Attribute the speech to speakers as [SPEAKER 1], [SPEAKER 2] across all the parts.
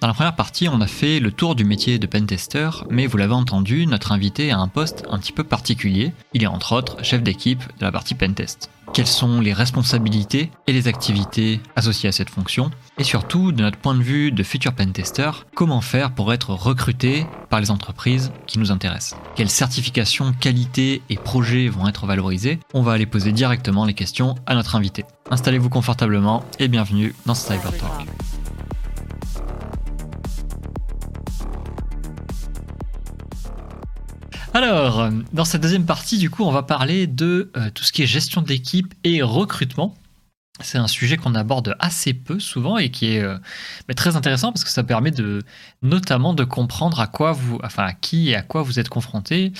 [SPEAKER 1] Dans la première partie, on a fait le tour du métier de pentester, mais vous l'avez entendu, notre invité a un poste un petit peu particulier. Il est entre autres chef d'équipe de la partie pentest. Quelles sont les responsabilités et les activités associées à cette fonction? Et surtout, de notre point de vue de futur pentester, comment faire pour être recruté par les entreprises qui nous intéressent? Quelles certifications, qualités et projets vont être valorisés? On va aller poser directement les questions à notre invité. Installez-vous confortablement et bienvenue dans Cyber Talk. Alors, dans cette deuxième partie, du coup, on va parler de euh, tout ce qui est gestion d'équipe et recrutement. C'est un sujet qu'on aborde assez peu souvent et qui est euh, très intéressant parce que ça permet de notamment de comprendre à quoi vous, enfin à qui et à quoi vous êtes confronté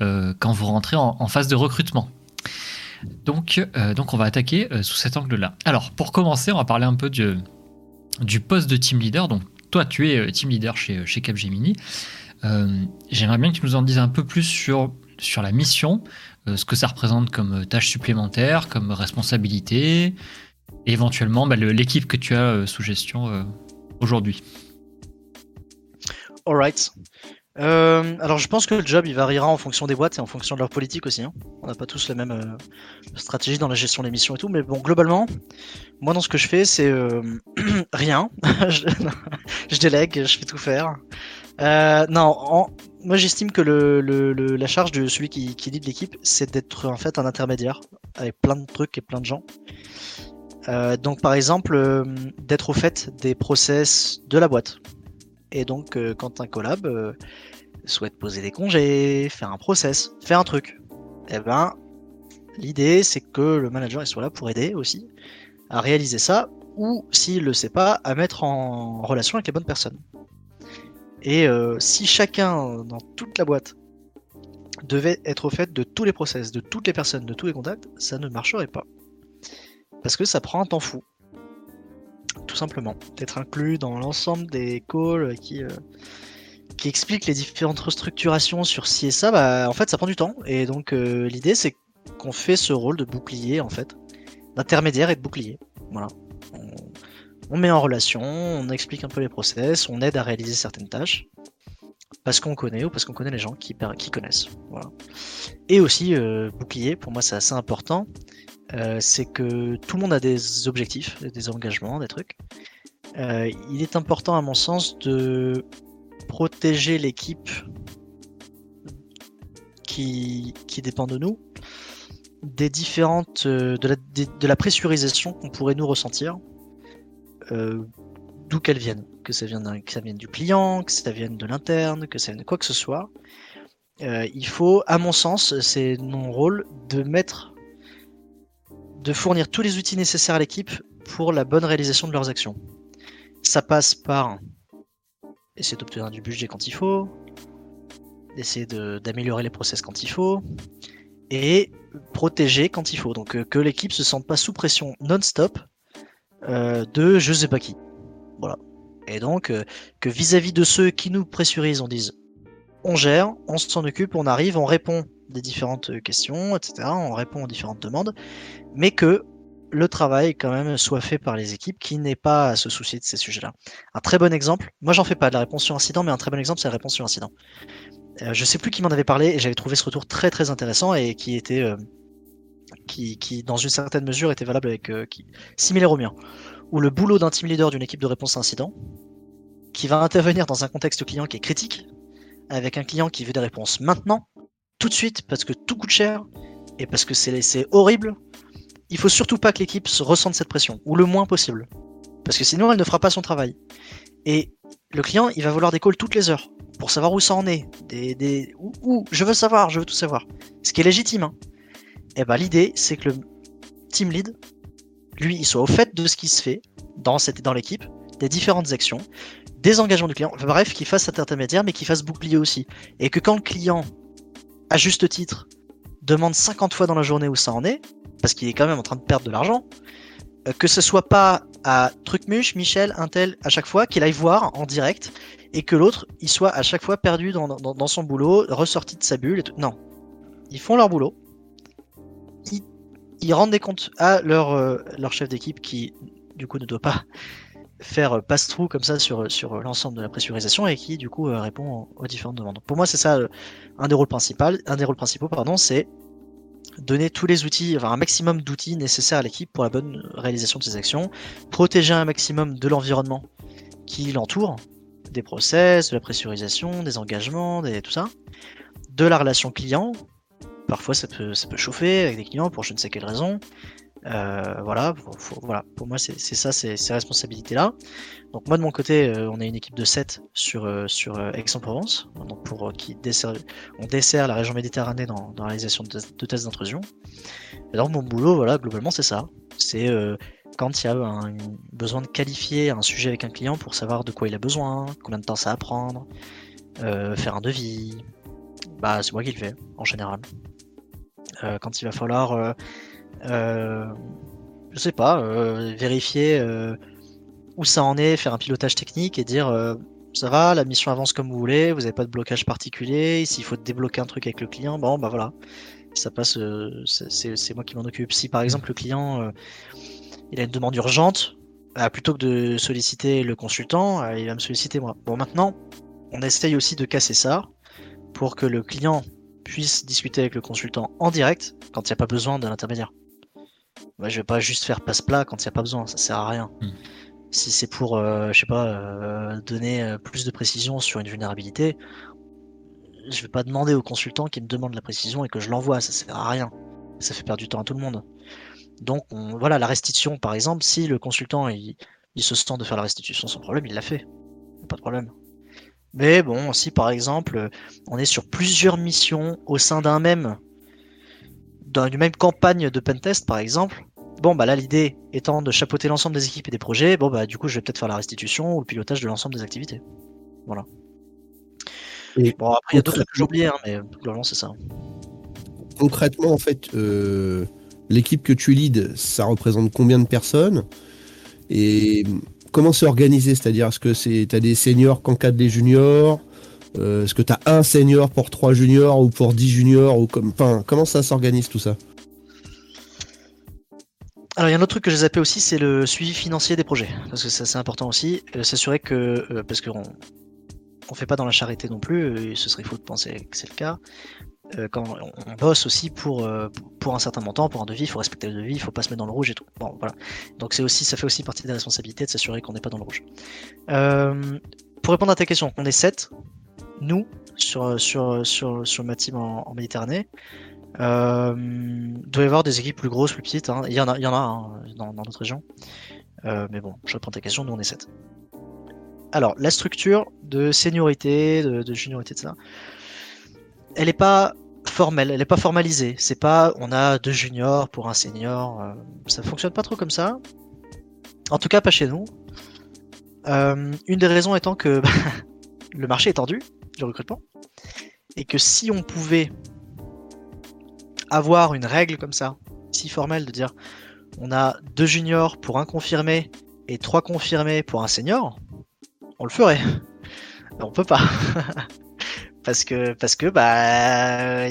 [SPEAKER 1] euh, quand vous rentrez en, phase de recrutement. Donc, on va attaquer sous cet angle-là. Alors, pour commencer, on va parler un peu du, poste de team leader. Donc, toi, tu es team leader chez Capgemini. Euh, j'aimerais bien que tu nous en dises un peu plus sur, sur la mission, euh, ce que ça représente comme tâche supplémentaire, comme responsabilité, et éventuellement bah, l'équipe que tu as euh, sous gestion aujourd'hui.
[SPEAKER 2] Alright. alors je pense que le job il variera en fonction des boîtes et en fonction de leur politique aussi. Hein. On n'a pas tous la même stratégie dans la gestion des missions et tout, mais bon globalement, moi dans ce que je fais c'est rien. je, délègue, je fais tout faire. Euh, non, moi j'estime que le, la charge de celui qui, qui lead l'équipe, c'est d'être en fait un intermédiaire avec plein de trucs et plein de gens. Euh, donc par exemple, euh, d'être au fait des process de la boîte. Et donc quand un collab souhaite poser des congés, faire un process, faire un truc, eh ben l'idée c'est que le manager il soit là pour aider aussi à réaliser ça, ou s'il le sait pas, à mettre en relation avec les bonnes personnes. Et euh, si chacun dans toute la boîte devait être au fait de tous les process, de toutes les personnes, de tous les contacts, ça ne marcherait pas. Parce que ça prend un temps fou. Tout simplement. D'être inclus dans l'ensemble des calls qui, euh, qui expliquent les différentes restructurations sur ci et ça, bah, en fait ça prend du temps. Et donc euh, l'idée c'est qu'on fait ce rôle de bouclier en fait, d'intermédiaire et de bouclier. Voilà met en relation, on explique un peu les process, on aide à réaliser certaines tâches parce qu'on connaît ou parce qu'on connaît les gens qui, connaissent. Et aussi, euh, bouclier, pour moi c'est assez important, euh, c'est que tout le monde a des objectifs, des engagements, des trucs. Euh, il est important à mon sens de protéger l'équipe qui, dépend de nous des différentes de la, pressurisation qu'on pourrait nous ressentir d'où qu'elles viennent, que ça, vienne que ça vienne du client, que ça vienne de l'interne, que ça vienne de quoi que ce soit. Euh, il faut, à mon sens, c'est mon rôle de mettre, de fournir tous les outils nécessaires à l'équipe pour la bonne réalisation de leurs actions. Ça passe par essayer d'obtenir du budget quand il faut, essayer d'améliorer les process quand il faut, et protéger quand il faut. Donc euh, que l'équipe se sente pas sous pression non-stop euh, de je sais pas qui. Voilà. Et donc, euh, que vis-à-vis de ceux qui nous pressurisent, on dise on gère, on s'en occupe, on arrive, on répond des différentes questions, etc. On répond aux différentes demandes, mais que le travail quand même soit fait par les équipes qui n'aient pas à se soucier de ces sujets-là. Un très bon exemple, moi j'en fais pas de la réponse sur incident, mais un très bon exemple c'est la réponse sur incident. Euh, je sais plus qui m'en avait parlé et j'avais trouvé ce retour très très intéressant et qui était qui, dans une certaine mesure, était valable avec, euh, qui, similaire au mien, où le boulot d'un team leader d'une équipe de réponse à incident, qui va intervenir dans un contexte client qui est critique, avec un client qui veut des réponses maintenant, tout de suite, parce que tout coûte cher, et parce que c'est horrible, il faut surtout pas que l'équipe se ressente cette pression, ou le moins possible. Parce que sinon, elle ne fera pas son travail. Et le client, il va vouloir des calls toutes les heures, pour savoir où ça en est, des, des, où, je veux savoir, je veux tout savoir. Ce qui est légitime, hein. Et eh ben, l'idée, c'est que le team lead, lui, il soit au fait de ce qui se fait dans, dans l'équipe, des différentes actions, des engagements du client, bref, qu'il fasse cet intermédiaire, mais qu'il fasse bouclier aussi. Et que quand le client, à juste titre, demande 50 fois dans la journée où ça en est, parce qu'il est quand même en train de perdre de l'argent, euh, que ce soit pas à Trucmuche, Michel, Intel, à chaque fois, qu'il aille voir en direct, et que l'autre, il soit à chaque fois perdu dans, dans son boulot, ressorti de sa bulle et tout. Non. Ils font leur boulot, ils rendent des comptes à leur, euh, leur chef d'équipe qui, du coup, ne doit pas faire passe-through comme ça sur, l'ensemble de la pressurisation et qui du coup répond aux différentes demandes. Pour moi, c'est ça un des rôles principaux. Un des rôles principaux, pardon, c'est donner tous les outils, enfin un maximum d'outils nécessaires à l'équipe pour la bonne réalisation de ses actions, protéger un maximum de l'environnement qui l'entoure, des process, de la pressurisation, des engagements, des, tout ça, de la relation client. Parfois ça peut, ça peut chauffer avec des clients pour je ne sais quelle raison. Euh, voilà, voilà, pour moi c'est ça, c'est ces responsabilités-là. Donc moi de mon côté, euh, on est une équipe de 7 sur, euh, sur Aix-en-Provence, donc pour qui on dessert la région Méditerranée dans, dans la réalisation de, tests d'intrusion. Et donc mon boulot, voilà, globalement c'est ça. C'est quand il y a un, besoin de qualifier un sujet avec un client pour savoir de quoi il a besoin, combien de temps ça va prendre, faire un devis, bah c'est moi qui le fais en général. Quand il va falloir euh, je sais pas, euh, vérifier euh, où ça en est, faire un pilotage technique et dire ça va, la mission avance comme vous voulez, vous n'avez pas de blocage particulier, s'il faut débloquer un truc avec le client, bon bah voilà, ça passe, c'est moi qui m'en occupe. Si par exemple le client il a une demande urgente, bah, plutôt que de solliciter le consultant, il va me solliciter moi. Bon maintenant, on essaye aussi de casser ça pour que le client puisse discuter avec le consultant en direct quand il n'y a pas besoin d'un intermédiaire. Moi, je vais pas juste faire passe-plat quand il n'y a pas besoin, ça sert à rien. Hmm. Si c'est pour, euh, je sais pas, euh, donner euh, plus de précision sur une vulnérabilité, je vais pas demander au consultant qui me demande la précision et que je l'envoie, ça sert à rien. Ça fait perdre du temps à tout le monde. Donc voilà, la restitution par exemple, si le consultant il, se sent de faire la restitution sans problème, il l'a fait. Pas de problème. Mais bon, si par exemple on est sur plusieurs missions au sein d'un même dans une même campagne de pentest par exemple, bon bah là l'idée étant de chapeauter l'ensemble des équipes et des projets, bon bah du coup je vais peut-être faire la restitution ou le pilotage de l'ensemble des activités. Voilà. bon après il y a d'autres trucs que j'ai oubliés, hein, mais globalement c'est ça.
[SPEAKER 3] Concrètement en fait, euh, l'équipe que tu leads, ça représente combien de personnes? Et comment c'est organisé C'est-à-dire est-ce que c'est as des seniors qui encadrent des juniors euh, est-ce que tu as un senior pour trois juniors ou pour 10 juniors ou comme, Comment ça s'organise tout ça?
[SPEAKER 2] Alors il y a un autre truc que j'ai zappé aussi, c'est le suivi financier des projets, parce que c'est important aussi, euh, s'assurer que, euh, parce qu'on on fait pas dans la charité non plus, ce serait faux de penser que c'est le cas, quand on, bosse aussi pour, pour un certain montant, pour un devis, il faut respecter le devis, il faut pas se mettre dans le rouge et tout. Bon voilà, donc c'est aussi, ça fait aussi partie des responsabilités de s'assurer qu'on n'est pas dans le rouge. pour répondre à ta question, on est 7, nous, sur, sur, sur, sur ma team en, Méditerranée. Euh, il doit y avoir des équipes plus grosses, plus petites. Hein. Il y en a, il y en a hein, dans, notre région. Euh, mais bon, je reprends ta question, nous on est 7. Alors, la structure de seniorité, de, de juniorité, de ça, elle n'est pas formelle, elle n'est pas formalisée. C'est pas on a deux juniors pour un senior. Euh, ça fonctionne pas trop comme ça. En tout cas, pas chez nous. Euh, une des raisons étant que le marché est tendu du recrutement. Et que si on pouvait avoir une règle comme ça, si formelle, de dire on a deux juniors pour un confirmé et trois confirmés pour un senior, on le ferait. on peut pas. parce que, parce que bah,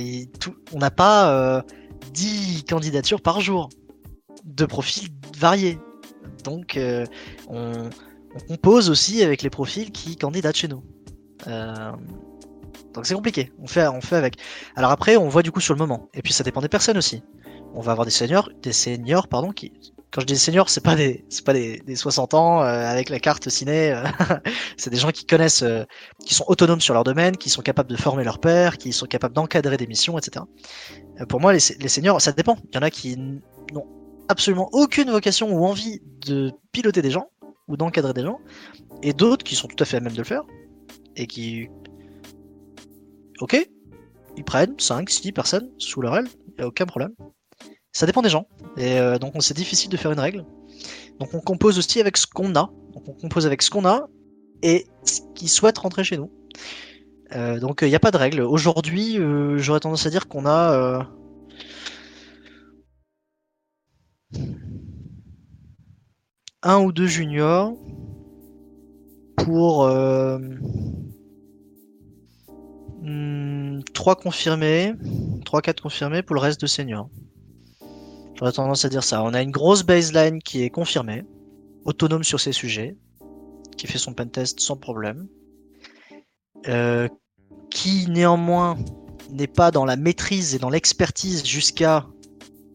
[SPEAKER 2] on n'a pas 10 euh, candidatures par jour de profils variés. Donc, euh, on, compose aussi avec les profils qui candidatent chez nous. Euh, donc c'est compliqué. On fait, on fait avec. Alors après, on voit du coup sur le moment. Et puis ça dépend des personnes aussi. On va avoir des seniors, des seniors pardon, qui. Quand je dis seniors, c'est pas des, c'est pas des, 60 ans euh, avec la carte ciné. Euh, c'est des gens qui connaissent, qui sont autonomes sur leur domaine, qui sont capables de former leur père, qui sont capables d'encadrer des missions, etc. pour moi, les, les seniors, ça dépend. Il y en a qui n'ont absolument aucune vocation ou envie de piloter des gens ou d'encadrer des gens, et d'autres qui sont tout à fait à même de le faire, et qui. Ok, ils prennent 5, 6 personnes sous leur aile, il a aucun problème. Ça dépend des gens, et euh, donc c'est difficile de faire une règle. Donc on compose aussi avec ce qu'on a, donc on compose avec ce qu'on a et ce qui souhaite rentrer chez nous. Euh, donc il n'y a pas de règle. Aujourd'hui, euh, j'aurais tendance à dire qu'on a un ou deux juniors pour 3 euh, hmm, confirmés, 3-4 confirmés pour le reste de seniors. J'aurais tendance à dire ça. On a une grosse baseline qui est confirmée, autonome sur ces sujets, qui fait son pentest sans problème, euh, qui néanmoins n'est pas dans la maîtrise et dans l'expertise jusqu'à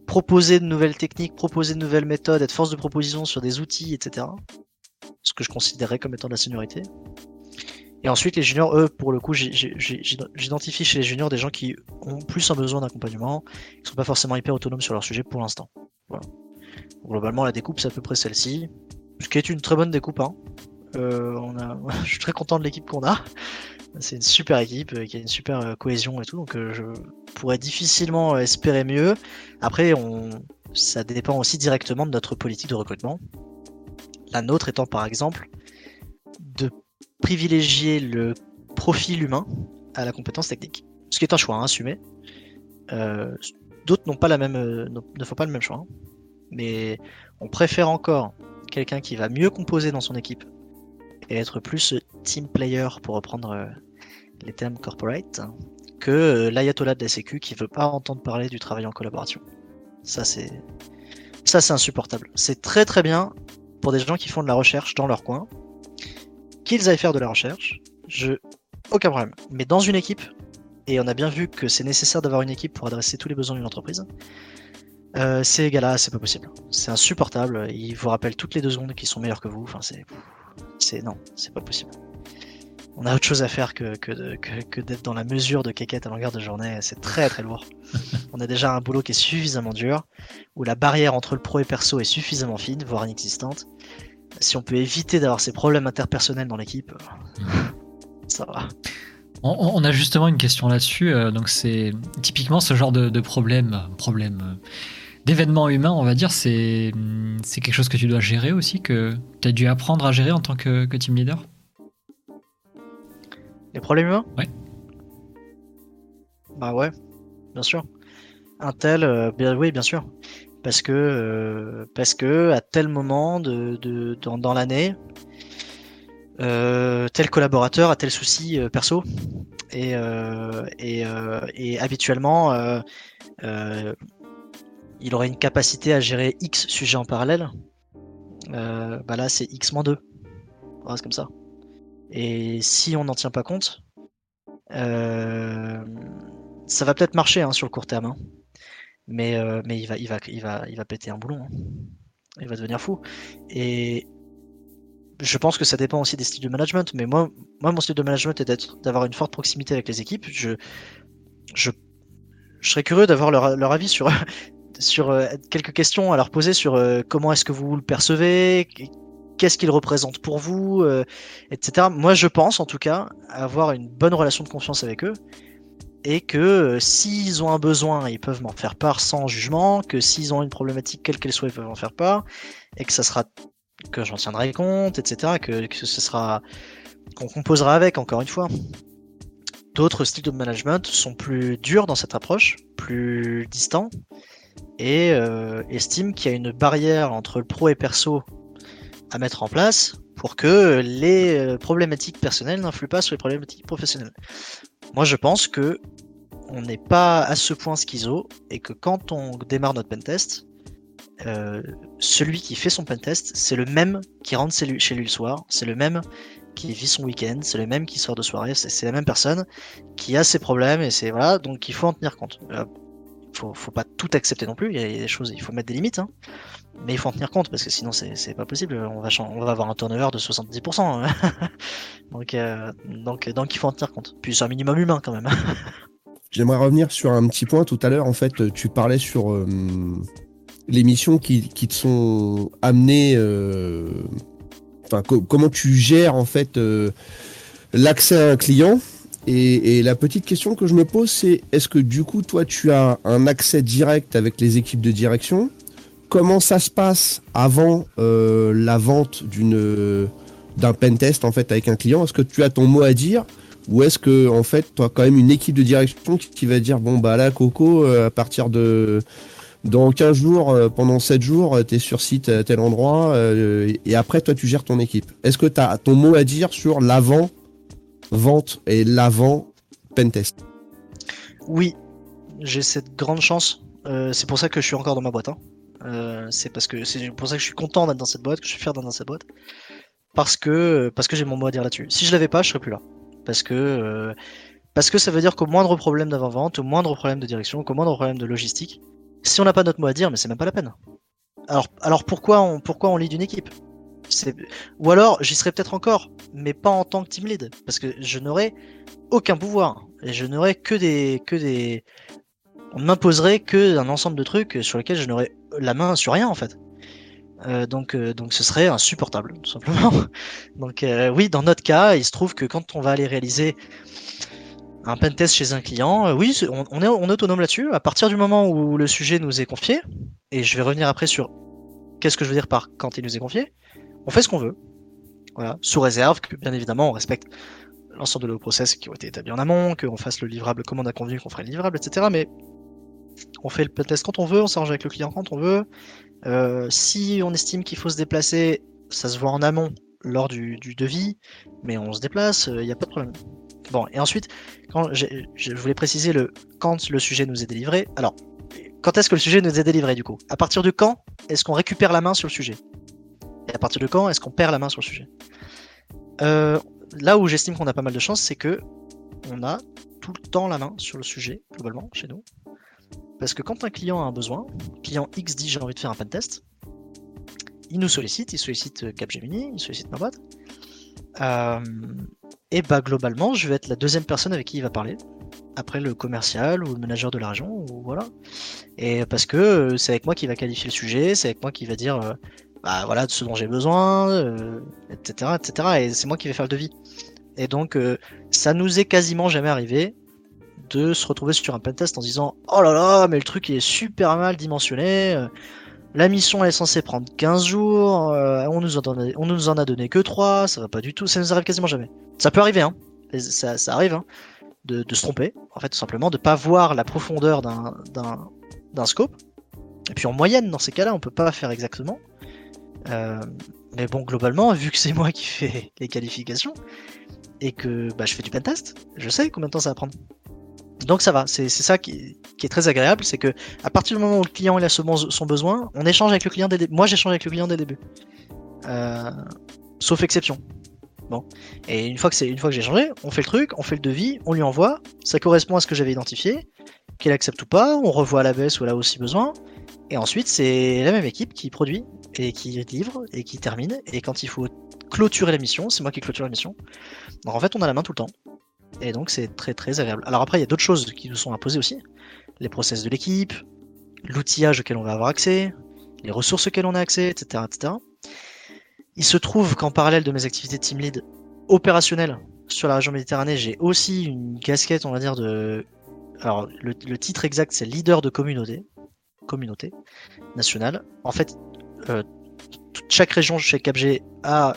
[SPEAKER 2] proposer de nouvelles techniques, proposer de nouvelles méthodes, être force de proposition sur des outils, etc. Ce que je considérerais comme étant de la seniorité. Et ensuite, les juniors, eux, pour le coup, j'identifie chez les juniors des gens qui ont plus un besoin d'accompagnement, qui sont pas forcément hyper autonomes sur leur sujet pour l'instant. Voilà. Globalement, la découpe, c'est à peu près celle-ci. Ce qui est une très bonne découpe. Hein. Euh, on a... je suis très content de l'équipe qu'on a. C'est une super équipe euh, qui a une super euh, cohésion et tout, donc je pourrais difficilement espérer mieux. Après, on... ça dépend aussi directement de notre politique de recrutement. La nôtre étant par exemple privilégier le profil humain à la compétence technique. Ce qui est un choix à assumer. D'autres n'ont pas même, ne font pas le même choix. Hein. Mais on préfère encore quelqu'un qui va mieux composer dans son équipe et être plus team player pour reprendre euh, les termes corporate que euh, l'ayatollah de la sécu qui veut pas entendre parler du travail en collaboration. Ça c'est insupportable. C'est très très bien pour des gens qui font de la recherche dans leur coin qu'ils aillent faire de la recherche. Je aucun problème. Mais dans une équipe et on a bien vu que c'est nécessaire d'avoir une équipe pour adresser tous les besoins d'une entreprise. Euh, ces gars-là, c'est pas possible. C'est insupportable. Ils vous rappellent toutes les deux secondes qu'ils sont meilleurs que vous. Enfin, c'est, c'est non, c'est pas possible. On a autre chose à faire que, que, que, d'être dans la mesure de quéquette à longueur de journée. C'est très très lourd. On a déjà un boulot qui est suffisamment dur, où la barrière entre le pro et perso est suffisamment fine, voire inexistante. Si on peut éviter d'avoir ces problèmes interpersonnels dans l'équipe, ça va.
[SPEAKER 1] On, a justement une question là-dessus. Euh, donc c'est typiquement ce genre de, problème, problème d'événements humains, on va dire, c'est c'est quelque chose que tu dois gérer aussi, que tu as dû apprendre à gérer en tant que, team leader?
[SPEAKER 2] Les problèmes humains?
[SPEAKER 1] Ouais.
[SPEAKER 2] Bah ouais, bien sûr. Un tel, euh, bien, oui, bien sûr. Parce que, euh, parce que à tel moment de, de dans l'année, euh, tel collaborateur a tel souci euh, perso et, euh, et, habituellement il aurait une capacité à gérer X sujets en parallèle. bah là c'est X-2. c'est comme ça. Et si on n'en tient pas compte, ça va peut-être marcher hein, sur le court terme. Hein. Mais, mais il, va, il, va, il, va, il va péter un boulon. Hein. Il va devenir fou. Et, je pense que ça dépend aussi des styles de management, mais moi, moi mon style de management est d'avoir une forte proximité avec les équipes. Je, je, je serais curieux d'avoir leur, leur avis sur, sur euh, quelques questions à leur poser sur euh, comment est-ce que vous le percevez, qu'est-ce qu'il représente pour vous, euh, etc. Moi, je pense en tout cas avoir une bonne relation de confiance avec eux et que s'ils ont un besoin, ils peuvent m'en faire part sans jugement, que s'ils ont une problématique quelle qu'elle soit, ils peuvent en faire part, et que ça sera que j'en tiendrai compte, etc. Que, que ce sera qu'on composera avec, encore une fois. D'autres styles de management sont plus durs dans cette approche, plus distants, et euh, estiment qu'il y a une barrière entre le pro et perso à mettre en place pour que les euh, problématiques personnelles n'influent pas sur les problématiques professionnelles. Moi, je pense que on n'est pas à ce point schizo et que quand on démarre notre pentest, euh, celui qui fait son pentest, c'est le même qui rentre chez lui, le soir, c'est le même qui vit son week-end, c'est le même qui sort de soirée, c'est la même personne qui a ses problèmes et c'est voilà, donc il faut en tenir compte. Faut, faut pas tout accepter non plus, il y a des choses, il faut mettre des limites, hein. mais il faut en tenir compte parce que sinon c'est pas possible, on va, avoir un turnover de 70%. Hein. donc, euh, donc, donc il faut en tenir compte. Puis c'est un minimum humain quand même.
[SPEAKER 3] J'aimerais revenir sur un petit point tout à l'heure. En fait, tu parlais sur euh, les missions qui, te sont amenées, euh, comment tu gères en fait l'accès à un client. Et, la petite question que je me pose, c'est est-ce que du coup, toi, tu as un accès direct avec les équipes de direction? Comment ça se passe avant euh, la vente d'une d'un pentest en fait avec un client? Est-ce que tu as ton mot à dire? Ou est-ce que en fait as quand même une équipe de direction qui, va dire bon bah là Coco à partir de dans 15 jours, euh, pendant 7 jours, euh, tu es sur site à tel endroit, euh, et après, toi, tu gères ton équipe. Est-ce que tu as ton mot à dire sur l'avant-vente et l'avant-pentest
[SPEAKER 2] Oui, j'ai cette grande chance. c'est pour ça que je suis encore dans ma boîte. Hein. c'est parce que c'est pour ça que je suis content d'être dans cette boîte, que je suis fier d'être dans cette boîte. parce que, parce que j'ai mon mot à dire là-dessus. Si je l'avais pas, je serais plus là. Parce que, euh, parce que ça veut dire qu'au moindre problème d'avant-vente, au moindre problème de direction, au moindre problème de logistique, si on n'a pas notre mot à dire, mais c'est même pas la peine. Alors, alors pourquoi on, pourquoi on lit d'une équipe? Ou alors, j'y serais peut-être encore, mais pas en tant que team lead, parce que je n'aurais aucun pouvoir et je n'aurais que des, que des, on m'imposerait que un ensemble de trucs sur lesquels je n'aurais la main sur rien en fait. Euh, donc, euh, donc ce serait insupportable, tout simplement. donc euh, oui, dans notre cas, il se trouve que quand on va aller réaliser un pentest chez un client, oui, on, est, on est autonome là-dessus. À partir du moment où le sujet nous est confié, et je vais revenir après sur qu'est-ce que je veux dire par quand il nous est confié, on fait ce qu'on veut. Voilà, sous réserve que bien évidemment on respecte l'ensemble de nos process qui ont été établis en amont, qu'on fasse le livrable comme on a convenu qu'on ferait le livrable, etc. Mais on fait le test quand on veut, on s'arrange avec le client quand on veut. Euh, si on estime qu'il faut se déplacer, ça se voit en amont lors du, devis, mais on se déplace, il euh, n'y a pas de problème. Bon, et ensuite, quand je voulais préciser le quand le sujet nous est délivré. Alors, quand est-ce que le sujet nous est délivré du coup? À partir de quand est-ce qu'on récupère la main sur le sujet? Et à partir de quand est-ce qu'on perd la main sur le sujet? Euh, Là où j'estime qu'on a pas mal de chance, c'est que on a tout le temps la main sur le sujet, globalement, chez nous. Parce que quand un client a un besoin, client X dit j'ai envie de faire un pentest, il nous sollicite, il sollicite Capgemini, il sollicite ma boîte. Euh, et bah globalement, je vais être la deuxième personne avec qui il va parler. Après le commercial ou le manager de la région, ou voilà. Et parce que euh, c'est avec moi qu'il va qualifier le sujet, c'est avec moi qu'il va dire bah voilà de ce dont j'ai besoin, etc., etc. Et c'est moi qui vais faire le devis. Et donc ça nous est quasiment jamais arrivé de se retrouver sur un pentest en disant Oh là là, mais le truc est super mal dimensionné. Euh, la mission est censée prendre 15 jours. Euh, on, nous en a, on nous en a donné que 3. Ça va pas du tout. Ça nous arrive quasiment jamais. Ça peut arriver, hein. Ça, arrive, hein, de, se tromper. En fait, tout simplement, de pas voir la profondeur d'un scope. Et puis en moyenne, dans ces cas-là, on peut pas faire exactement. Euh, mais bon, globalement, vu que c'est moi qui fais les qualifications et que bah, je fais du pentest, je sais combien de temps ça va prendre. Donc ça va, c'est ça qui, est très agréable, c'est que à partir du moment où le client il a son, besoin, on échange avec le client dès le Moi j'échange avec le client dès le début. Euh, sauf exception. Bon. Et une fois que que j'ai changé, on fait le truc, on fait le devis, on lui envoie, ça correspond à ce que j'avais identifié, qu'il accepte ou pas, on revoit à la baisse ou là aussi besoin, et ensuite c'est la même équipe qui produit et qui livre et qui termine, et quand il faut clôturer la mission, c'est moi qui clôture la mission. Donc en fait on a la main tout le temps. Et donc c'est très très agréable. Alors après, il y a d'autres choses qui nous sont imposées aussi. Les process de l'équipe, l'outillage auquel on va avoir accès, les ressources auxquelles on a accès, etc. etc. Il se trouve qu'en parallèle de mes activités team lead opérationnelles sur la région Méditerranée, j'ai aussi une casquette, on va dire, de... Alors le, titre exact, c'est leader de communauté, communauté nationale. En fait, euh, chaque région chez CapG a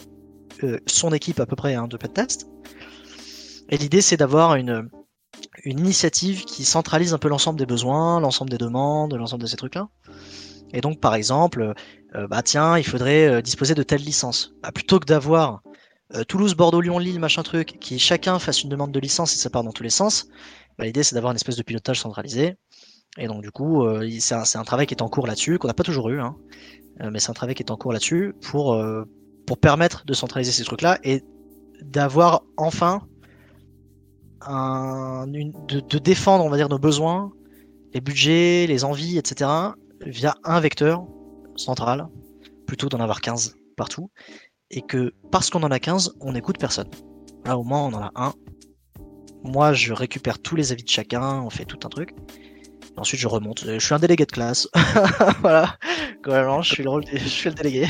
[SPEAKER 2] euh, son équipe à peu près hein, de pentest. Et l'idée, c'est d'avoir une, initiative qui centralise un peu l'ensemble des besoins, l'ensemble des demandes, l'ensemble de ces trucs-là. Et donc, par exemple, euh, bah tiens, il faudrait disposer de telle licence. Bah, plutôt que d'avoir Toulouse, Bordeaux, Lyon, Lille, machin truc, qui chacun fasse une demande de licence et ça part dans tous les sens, bah, l'idée c'est d'avoir une espèce de pilotage centralisé. Et donc, du coup, c'est un, un, travail qui est en cours là-dessus, qu'on n'a pas toujours eu, hein, mais c'est un travail qui est en cours là-dessus pour, pour permettre de centraliser ces trucs-là et d'avoir enfin de, défendre, on va dire, nos besoins, les budgets, les envies, etc., via un vecteur central, plutôt d'en avoir 15 partout, et que parce qu'on en a 15, on n'écoute personne. Là, au moins, on en a un. Moi, je récupère tous les avis de chacun, on fait tout un truc. Et ensuite, je remonte. Je suis un délégué de classe. voilà. je suis le, rôle, je suis le délégué.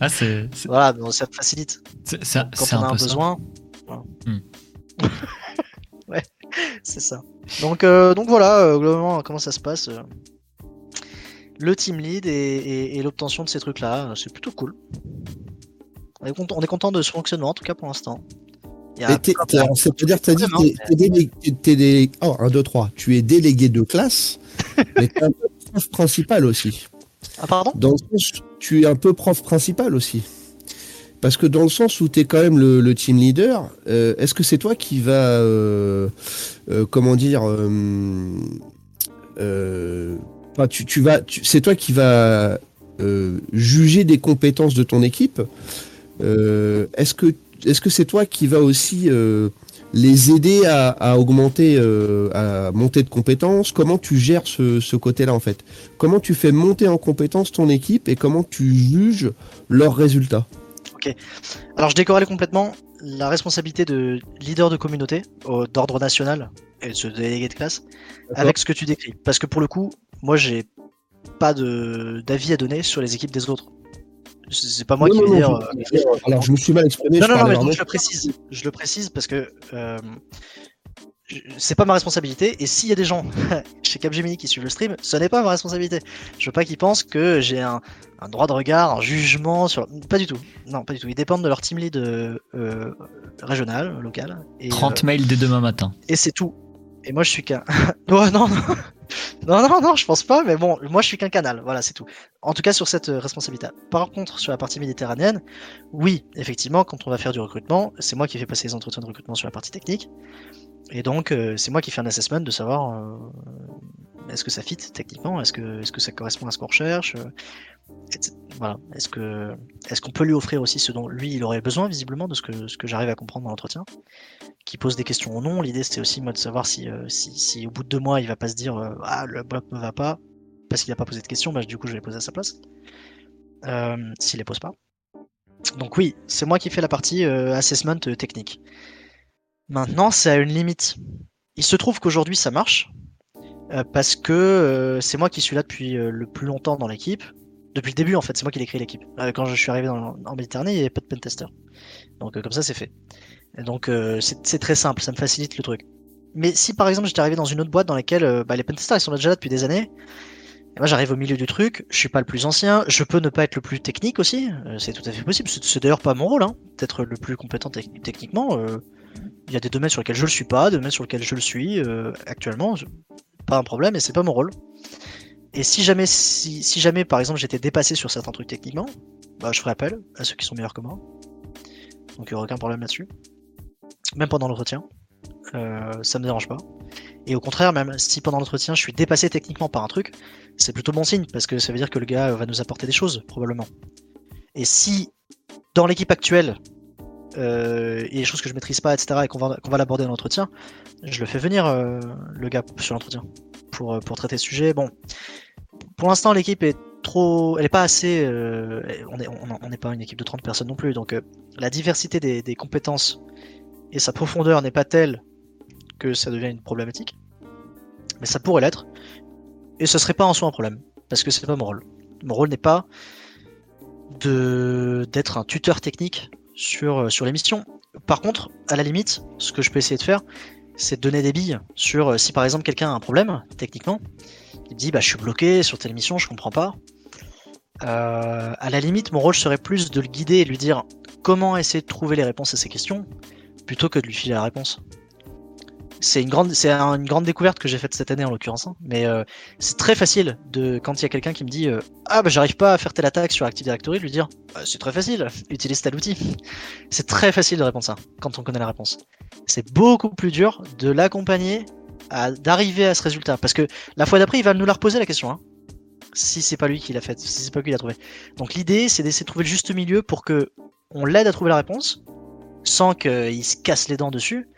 [SPEAKER 1] Ah, c'est,
[SPEAKER 2] Voilà, ça facilite. Quand on a un besoin, Hmm. ouais, c'est ça. Donc, euh, donc voilà, euh, globalement, comment ça se passe. Euh, le team lead et, l'obtention de ces trucs-là, c'est plutôt cool. On est, content, on est content de ce fonctionnement, en tout cas pour l'instant.
[SPEAKER 3] C'est-à-dire que tu as dit que tu es, délégué. Oh, 1, 2, 3. Tu es délégué de classe, mais tu es un peu prof principal aussi.
[SPEAKER 2] Ah, pardon?
[SPEAKER 3] Dans tu es un peu prof principal aussi. Parce que dans le sens où tu es quand même le, team leader, euh, est-ce que c'est toi qui va, euh, euh, comment dire, tu, vas, c'est toi qui va juger des compétences de ton équipe. Est-ce que est-ce que c'est toi qui vas aussi euh, les aider à, à augmenter, euh, à monter de compétences? Comment tu gères ce, ce côté-là en fait? Comment tu fais monter en compétences ton équipe et comment tu juges leurs résultats?
[SPEAKER 2] Alors je décorrèle complètement la responsabilité de leader de communauté au- d'ordre national et de ce délégué de classe avec ce que tu décris. Parce que pour le coup, moi j'ai pas d'avis à donner sur les équipes des autres. C'est pas moi
[SPEAKER 3] Non,
[SPEAKER 2] qui
[SPEAKER 3] non,
[SPEAKER 2] vais
[SPEAKER 3] non,
[SPEAKER 2] dire.
[SPEAKER 3] je-
[SPEAKER 2] euh,
[SPEAKER 3] Alors je me suis mal exprimé.
[SPEAKER 2] Non,
[SPEAKER 3] je
[SPEAKER 2] non, non, mais donc je le précise. Je le précise parce que euh, c'est pas ma responsabilité. Et s'il y a des gens chez Capgemini qui suivent le stream, ce n'est pas ma responsabilité. Je veux pas qu'ils pensent que j'ai un, un droit de regard, un jugement sur. Pas du tout. Non, pas du tout. Ils dépendent de leur team lead euh, euh, régional, local. Et,
[SPEAKER 1] 30 mails dès demain matin.
[SPEAKER 2] et c'est tout. Et moi je suis qu'un. non, non, non. Non, je pense pas, mais bon, moi je suis qu'un canal, voilà, c'est tout. En tout cas, sur cette euh, responsabilité. Par contre, sur la partie méditerranéenne, oui, effectivement, quand on va faire du recrutement, c'est moi qui fais passer les entretiens de recrutement sur la partie technique. Et donc, euh, c'est moi qui fais un assessment de savoir euh, est-ce que ça fit techniquement, est-ce que, est-ce que ça correspond à ce qu'on recherche, euh. Voilà, est-ce que, est-ce qu'on peut lui offrir aussi ce dont lui il aurait besoin, visiblement, de ce que, ce que j'arrive à comprendre dans l'entretien qui pose des questions ou non. L'idée c'était aussi moi de savoir si, si, au boîte de deux mois il va pas se dire ah le bloc me va pas parce qu'il a pas posé de questions, bah, du coup je vais les poser à sa place. S'il les pose pas. Donc oui, c'est moi qui fais la partie assessment technique. Maintenant c'est à une limite. Il se trouve qu'aujourd'hui ça marche euh, parce que euh, c'est moi qui suis là depuis euh, le plus longtemps dans l'équipe. Depuis le début en fait, c'est moi qui l'ai créé l'équipe. Quand je suis arrivé dans, en Méditerranée, il n'y avait pas de pentester. Donc comme ça c'est fait. Donc c'est très simple, ça me facilite le truc. Mais si par exemple j'étais arrivé dans une autre boîte dans laquelle bah, les pentesters ils sont déjà là depuis des années, moi j'arrive au milieu du truc, je suis pas le plus ancien, je peux ne pas être le plus technique aussi, c'est tout à fait possible. C'est d'ailleurs pas mon rôle, hein, d'être le plus compétent tec- techniquement. Euh, Il y a des domaines sur lesquels je le suis pas, des domaines sur lesquels je le suis euh, actuellement, pas un problème, et c'est pas mon rôle. Et si jamais, si, si jamais par exemple j'étais dépassé sur certains trucs techniquement, bah, je ferai appel à ceux qui sont meilleurs que moi. Donc il n'y aura aucun problème là-dessus même pendant l'entretien. Euh, ça me dérange pas. Et au contraire, même si pendant l'entretien je suis dépassé techniquement par un truc, c'est plutôt bon signe parce que ça veut dire que le gars va nous apporter des choses, probablement. Et si dans l'équipe actuelle, euh, a des choses que je maîtrise pas, etc., et qu'on va, qu'on va l'aborder dans l'entretien, je le fais venir, euh, le gars, sur l'entretien, pour, euh, pour traiter ce sujet. Bon, pour l'instant, l'équipe est trop. Elle est pas assez. euh, on n'est on, on n'est pas une équipe de 30 personnes non plus, donc euh, la diversité des, des compétences et sa profondeur n'est pas telle que ça devient une problématique. Mais ça pourrait l'être. Et ce serait pas en soi un problème. Parce que c'est pas mon rôle. Mon rôle n'est pas de d'être un tuteur technique sur, euh, sur l'émission. Par contre, à la limite, ce que je peux essayer de faire, c'est de donner des billes sur euh, si par exemple quelqu'un a un problème, techniquement, il dit bah je suis bloqué sur telle émission, je comprends pas. Euh, à la limite, mon rôle serait plus de le guider et lui dire comment essayer de trouver les réponses à ces questions plutôt que de lui filer la réponse. C'est une grande, c'est un- une grande découverte que j'ai faite cette année en l'occurrence, hein. mais euh, c'est très facile de quand il y a quelqu'un qui me dit euh, ah bah j'arrive pas à faire telle attaque sur Active Directory, de lui dire Bah, c'est très facile, utilise tel outil. c'est très facile de répondre ça quand on connaît la réponse. C'est beaucoup plus dur de l'accompagner d'arriver à ce résultat parce que la fois d'après il va nous la reposer la question. Hein, si c'est pas lui qui l'a fait, si c'est pas lui qui l'a trouvé. Donc l'idée c'est d'essayer de trouver le juste milieu pour que on l'aide à trouver la réponse sans qu'il se casse les dents dessus,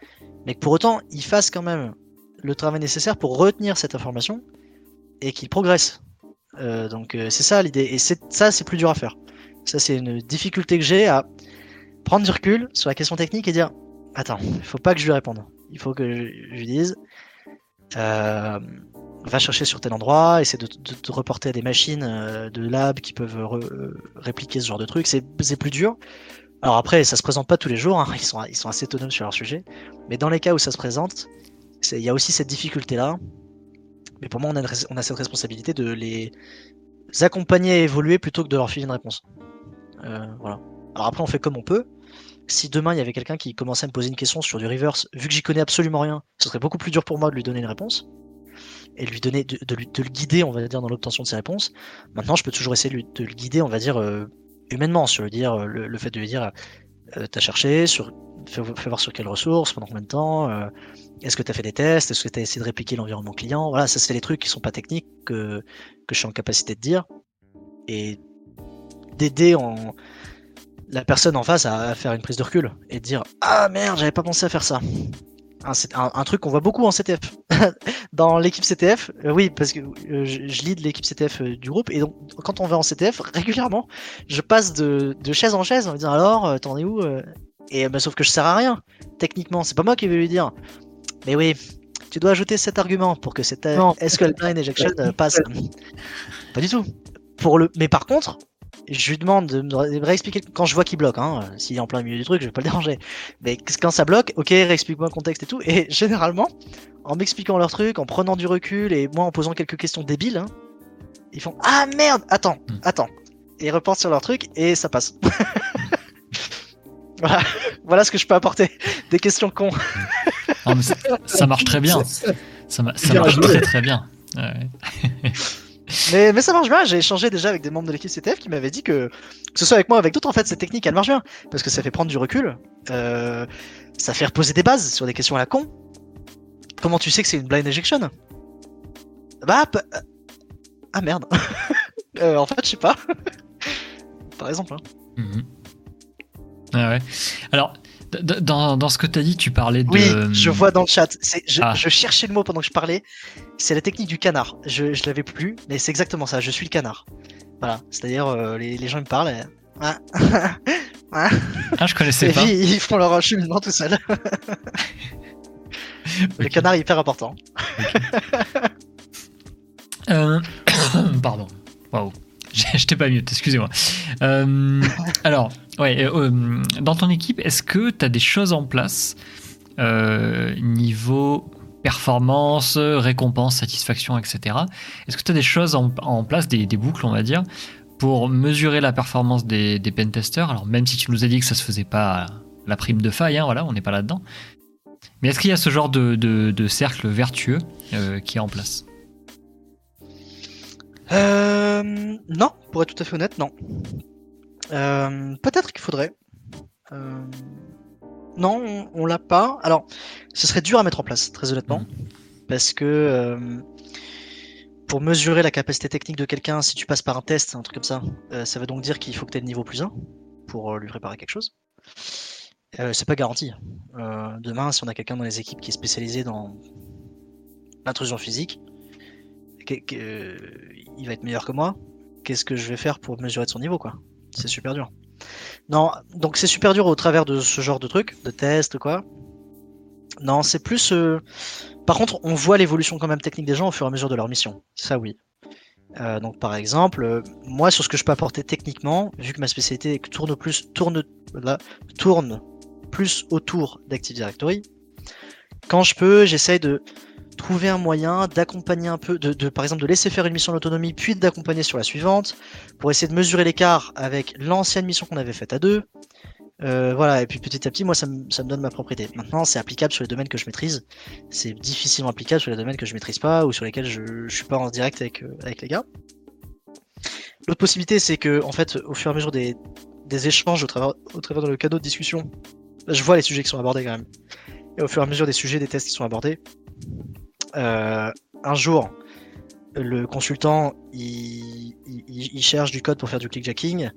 [SPEAKER 2] mais que pour autant il fasse quand même le travail nécessaire pour retenir cette information et qu'il progresse. Euh, donc euh, c'est ça l'idée, et ça c'est plus dur à faire. Ça c'est une difficulté que j'ai à prendre du recul sur la question technique et dire attends, il faut pas que je lui réponde, il faut que je, lui dise euh, va chercher sur tel endroit, essaie de, de reporter à des machines de lab qui peuvent répliquer ce genre de c'est c'est plus dur. Alors après, ça se présente pas tous les jours, hein, ils, sont, assez autonomes sur leur sujet, mais dans les cas où ça se présente, il y a aussi cette difficulté-là. Mais pour moi, on a, cette responsabilité de les accompagner à évoluer plutôt que de leur filer une réponse. Euh, voilà. Alors après, on fait comme on peut. Si demain il y avait quelqu'un qui commençait à me poser une question sur du reverse, vu que j'y connais absolument rien, ce serait beaucoup plus dur pour moi de lui donner une réponse et de lui donner, de, le guider, on va dire, dans l'obtention de ses réponses. Maintenant, je peux toujours essayer de le guider, on va dire, euh, humainement, sur le dire, euh, le, fait de lui dire, euh, t'as cherché, sur, fais, voir sur quelles ressources, pendant combien de temps, euh, est-ce que t'as fait des tests, est-ce que t'as essayé de répliquer l'environnement client. Voilà, ça c'est les trucs qui sont pas techniques que, que je suis en capacité de dire. et d'aider la personne en face à faire une prise de recul et de dire ah merde j'avais pas pensé à faire ça un, un, un truc qu'on voit beaucoup en CTF dans l'équipe CTF euh, oui parce que euh, je, je lead l'équipe CTF euh, du groupe et donc quand on va en CTF régulièrement je passe de, de chaise en chaise en me disant alors t'en es où et bah, sauf que je sers à rien. Techniquement c'est pas moi qui vais lui dire. Mais oui tu dois ajouter cet argument pour que cette. SQL blind injection euh, passe. Pas du tout. Pour le mais par contre je lui demande de me réexpliquer quand je vois qu'il bloque. Hein. euh, S'il est en plein milieu du truc, je vais pas le déranger. Mais quand ça bloque, ok, réexplique-moi le contexte et tout. Et généralement, en m'expliquant leur truc, en prenant du recul et moi en posant quelques questions débiles, hein, ils font Ah merde, attends,
[SPEAKER 1] Hmm.
[SPEAKER 2] attends. Et ils reportent sur leur truc et ça passe. voilà. voilà ce que je peux apporter. Des questions cons.
[SPEAKER 1] Non, mais ça, ça marche très bien.
[SPEAKER 3] Ça-
[SPEAKER 1] marche très très bien. Ouais.
[SPEAKER 2] Mais, mais ça marche bien, j'ai échangé déjà avec des membres de l'équipe CTF qui m'avaient dit que, que ce soit avec moi ou avec d'autres, en fait, cette technique elle marche bien. Parce que ça fait prendre du recul, euh, ça fait reposer des bases sur des questions à la con. Comment tu sais que c'est une blind injection Bah, euh, ah merde. Euh, en fait, je sais pas. Par exemple. hein.
[SPEAKER 1] Mhm. Ah ouais. Alors, dans, dans ce que tu as dit, tu parlais de.
[SPEAKER 2] Oui, je vois dans le chat. Je,
[SPEAKER 1] Ah.
[SPEAKER 2] je cherchais le mot pendant que je parlais. C'est la technique du canard. Je, je l'avais plus, mais c'est exactement ça. Je suis le canard. Voilà. C'est-à-dire, euh, les, les gens ils me parlent. et- Ah. Ah.
[SPEAKER 1] Ah, je connaissais
[SPEAKER 2] Et
[SPEAKER 1] pas.
[SPEAKER 2] puis ils font leur cheminement tout seuls. Le canard est hyper important.
[SPEAKER 1] Euh, Pardon. Waouh. Je t'ai pas mieux, excusez-moi. Euh, alors, ouais, euh, dans ton équipe, est-ce que tu as des choses en place euh, niveau performance, récompense, satisfaction, etc. Est-ce que tu as des choses en, place, des, boucles, on va dire, pour mesurer la performance des, des pentesters? Alors, même si tu nous as dit que ça se faisait pas la prime de faille, hein, voilà, on n'est pas là-dedans. Mais est-ce qu'il y a ce genre de, cercle vertueux euh, qui est en place?
[SPEAKER 2] Euh, non, pour être tout à fait honnête, non. Euh, Peut-être qu'il faudrait. Non, on, on l'a pas. Alors, ce serait dur à mettre en place, très honnêtement, parce que euh, pour mesurer la capacité technique de quelqu'un, si tu passes par un test, un truc comme ça, euh, ça veut donc dire qu'il faut que tu aies le niveau plus 1 pour euh, lui préparer quelque chose. Euh, c'est pas garanti. Demain, si on a quelqu'un dans les équipes qui est spécialisé dans l'intrusion physique, que- que- il va être meilleur que moi. Qu'est-ce que je vais faire pour mesurer de son niveau, quoi? C'est super dur. Non, donc c'est super dur au travers de ce genre de trucs, de tests, quoi. Non, c'est plus. euh, Par contre, on voit l'évolution quand même technique des gens au fur et à mesure de leur mission. Ça, oui. Euh, donc, par exemple, euh, moi, sur ce que je peux apporter techniquement, vu que ma spécialité tourne plus, tourne, tourne plus autour d'Active Directory, quand je peux, j'essaye de trouver un moyen d'accompagner un peu, de, par exemple de laisser faire une mission d'autonomie, puis d'accompagner sur la suivante, pour essayer de mesurer l'écart avec l'ancienne mission qu'on avait faite à deux. Euh, voilà, et puis petit à petit, moi, ça me, donne ma propriété. Maintenant, c'est applicable sur les domaines que je maîtrise. C'est difficilement applicable sur les domaines que je maîtrise pas ou sur lesquels je, je suis pas en direct avec, euh, les gars. L'autre possibilité, c'est que, en fait, au fur et à mesure des, échanges au travers, au travers de le canot de discussion, je vois les sujets qui sont abordés quand même. Et au fur et à mesure des sujets, des tests qui sont abordés, euh, un jour, le consultant, il, cherche du code pour faire du clickjacking,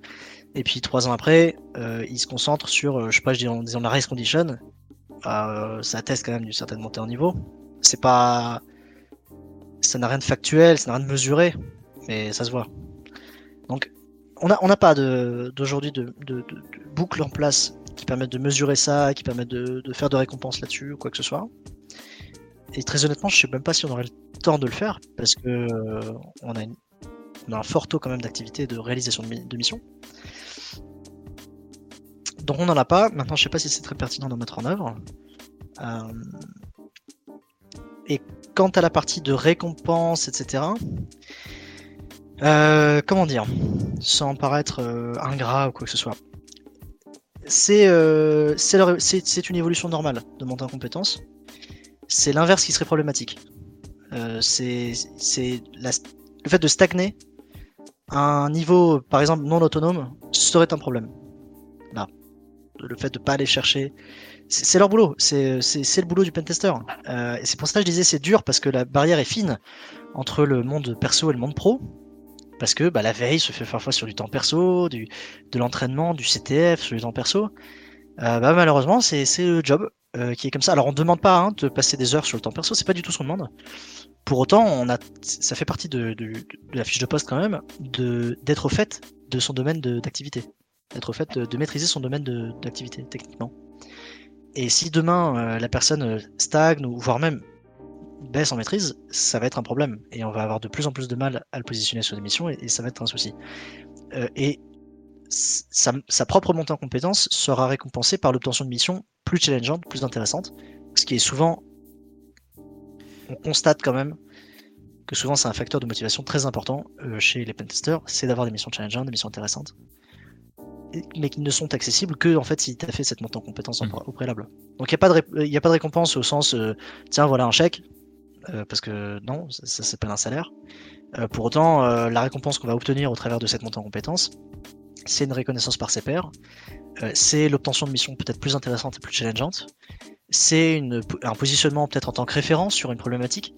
[SPEAKER 2] et puis trois ans après, euh, il se concentre sur, euh, je sais pas, je dis en disant la race condition. Ça atteste quand même d'une certaine montée en niveau. C'est pas, ça n'a rien de factuel, ça n'a rien de mesuré, mais ça se voit. Donc, on n'a on pas d'aujourd'hui de, de, de- de boucle en place qui permettent de mesurer ça, qui permettent de, de faire de récompenses là-dessus ou quoi que ce soit. Et très honnêtement, je sais même pas si on aurait le temps de le faire parce que euh, on, a un fort taux quand même d'activité de réalisation de, mi- de mission. Donc on n'en a pas. Maintenant, je sais pas si c'est très pertinent d'en mettre en œuvre. Euh, Et quant à la partie de récompense, etc. euh, comment dire Sans paraître euh, ingrat ou quoi que ce soit. C'est euh, une évolution normale de monter en compétence. C'est l'inverse qui serait problématique. Euh, c'est le fait de stagner un niveau, par exemple, non autonome, serait un problème. Là. Le fait de pas aller chercher. C'est leur boulot, c'est le boulot du pentester. Euh, et c'est pour ça que je disais c'est dur parce que la barrière est fine entre le monde perso et le monde pro. Parce que bah, la veille se fait parfois sur du temps perso, du, de l'entraînement, du CTF, sur du temps perso. Euh, bah, malheureusement, c'est le job euh, qui est comme ça. Alors on ne demande pas hein, de passer des heures sur le temps perso, c'est pas du tout ce qu'on demande. Pour autant, ça fait partie de, la fiche de poste quand même, d'être au fait de son domaine d'activité. D'être au fait de, maîtriser son domaine d'activité, techniquement. Et si demain euh, la personne euh, stagne ou voire même baisse en maîtrise, ça va être un problème. Et on va avoir de plus en plus de mal à le positionner sur des missions et, ça va être un souci. Et sa, sa, propre montée en compétence sera récompensée par l'obtention de missions plus challengeantes, plus intéressantes. Ce qui est souvent. On constate quand même que souvent c'est un facteur de motivation très important chez les pentesters, c'est d'avoir des missions challengeantes, des missions intéressantes mais qui ne sont accessibles que en fait si tu as fait cette montée en compétence mm. au préalable. Donc il n'y a, pas de a pas de récompense au sens euh, tiens voilà un chèque, euh, parce que non, ça, ça s'appelle un salaire. Euh, pour autant, la récompense qu'on va obtenir au travers de cette montée en compétence, c'est une reconnaissance par ses pairs, c'est l'obtention de missions peut-être plus intéressantes et plus challengeantes, c'est un positionnement peut-être en tant que référence sur une problématique,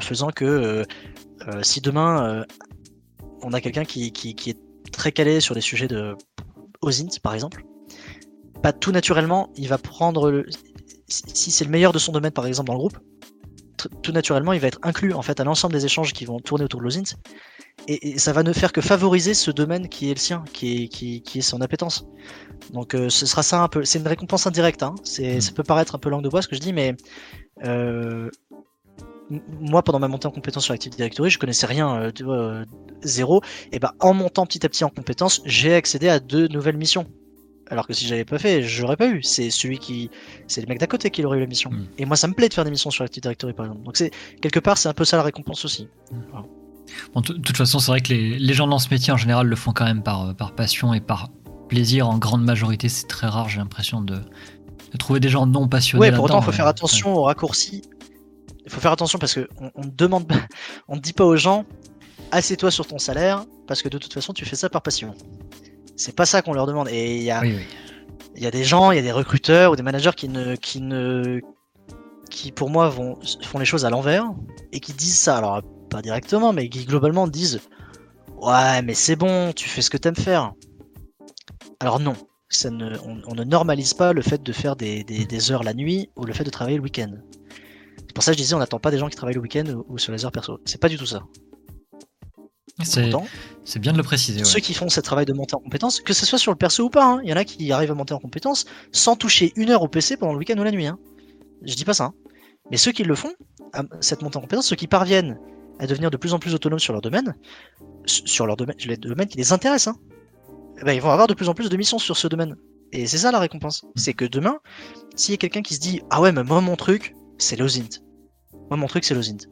[SPEAKER 2] faisant que si demain on a quelqu'un qui, est très calé sur des sujets de OSINT par exemple, pas tout naturellement, il va prendre le... si c'est le meilleur de son domaine par exemple dans le groupe, tout naturellement il va être inclus en fait à l'ensemble des échanges qui vont tourner autour de l'OSINT et, ça va ne faire que favoriser ce domaine qui est le sien, qui est, qui, est son appétence. Donc euh, ce sera ça un peu, c'est une récompense indirecte, hein. c'est, mm. ça peut paraître un peu langue de bois ce que je dis, mais euh, moi, pendant ma montée en compétence sur Active Directory, je connaissais rien, euh, euh, zéro. Et ben, en montant petit à petit en compétence, j'ai accédé à deux nouvelles missions. Alors que si j'avais pas fait, j'aurais pas eu. C'est celui qui, c'est le mec d'à côté qui aurait eu la mission. Mm. Et moi, ça me plaît de faire des missions sur Active Directory, par exemple. Donc c'est quelque part, c'est un peu ça la récompense aussi.
[SPEAKER 1] Mm. de toute façon, c'est vrai que les, gens dans ce métier en général le font quand même par, euh, par passion et par plaisir. En grande majorité, c'est très rare. J'ai l'impression de, trouver des gens non passionnés.
[SPEAKER 2] Ouais, pour autant, il faut faire attention aux raccourcis il faut faire attention parce que on, demande, on ne dit pas aux gens, assieds-toi sur ton salaire parce que de toute façon tu fais ça par passion. C'est pas ça qu'on leur demande. Et il y a, il y a des gens, il y a des recruteurs ou des managers qui ne, qui ne, qui pour moi vont, font les choses à l'envers et qui disent ça. Alors pas directement, mais qui globalement disent, ouais, mais c'est bon, tu fais ce que t'aimes faire. Alors non, ça ne, on, ne normalise pas le fait de faire des, des, heures la nuit ou le fait de travailler le week-end pour ça je disais, on n'attend pas des gens qui travaillent le week-end ou, sur les heures perso. C'est pas du tout ça.
[SPEAKER 1] C'est bien de le préciser.
[SPEAKER 2] Ceux qui font ce travail de montée en compétence, que ce soit sur le perso ou pas, hein, il y en a qui arrivent à monter en compétence sans toucher une heure au PC pendant le week-end ou la nuit. Hein. Je dis pas ça. Hein. Mais ceux qui le font, cette montée en compétence, ceux qui parviennent à devenir de plus en plus autonomes sur leur domaine, sur leur domaine, les domaines qui les intéressent, eh ben, ils vont avoir de plus en plus de missions sur ce domaine. Et c'est ça la récompense. Hmm. C'est que demain, s'il y a quelqu'un qui se dit Ah ouais, mais moi mon truc, c'est l'OSINT. Moi, mon truc, c'est l'OSINT.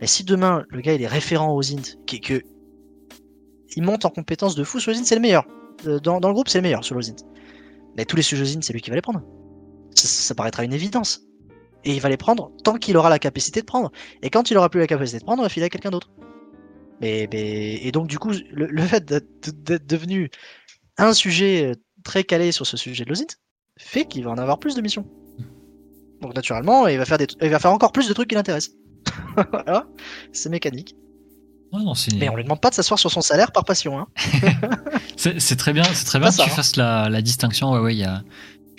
[SPEAKER 2] Mais si demain, le gars, il est référent au ZINT, qui, que il monte en compétence de fou sur l'OSINT, c'est le meilleur. Euh, dans, le groupe, c'est le meilleur sur l'OSINT. Mais tous les sujets OSINT, c'est lui qui va les prendre. Ça, paraîtra une évidence. Et il va les prendre tant qu'il aura la capacité de prendre. Et quand il aura plus la capacité de prendre, il va filer à quelqu'un d'autre. Mais, et donc, du coup, le, fait d'être devenu un sujet euh, très calé sur ce sujet de l'OSINT fait qu'il va en avoir plus de missions. Donc naturellement, il va faire, des il va faire encore plus de trucs qui l'intéressent. voilà, c'est mécanique. Mais on lui demande pas de s'asseoir sur son salaire par passion. Hein.
[SPEAKER 1] c'est très bien, c'est très bien que tu hein. fasses la, distinction. Ouais, ouais, y a...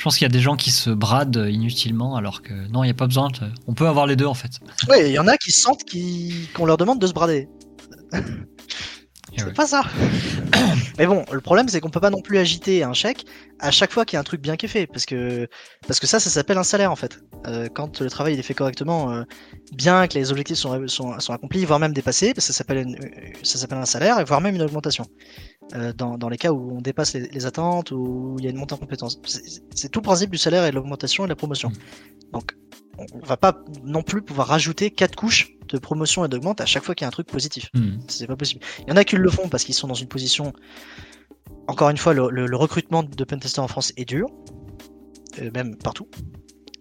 [SPEAKER 1] Je pense qu'il y a des gens qui se bradent inutilement, alors que non, il n'y a pas besoin. On peut avoir les deux en fait.
[SPEAKER 2] Oui, il y en a qui sentent qu'on leur demande de se brader. C'est pas ça. Mais bon, le problème c'est qu'on peut pas non plus agiter un chèque à chaque fois qu'il y a un truc bien qui est fait, parce que parce que ça, ça s'appelle un salaire en fait. Euh, quand le travail est fait correctement, euh, bien que les objectifs sont, sont, accomplis, voire même dépassés, ça s'appelle ça s'appelle un salaire, voire même une augmentation. Euh, dans, dans, les cas où on dépasse les, attentes ou il y a une montée en compétences. C'est tout le principe du salaire et de l'augmentation et de la promotion. Mm. Donc on va pas non plus pouvoir rajouter quatre couches de promotion et d'augmente à chaque fois qu'il y a un truc positif. Hmm. C'est pas possible. Il y en a qui le font parce qu'ils sont dans une position. Encore une fois, le, recrutement de pentester en France est dur, euh, même partout.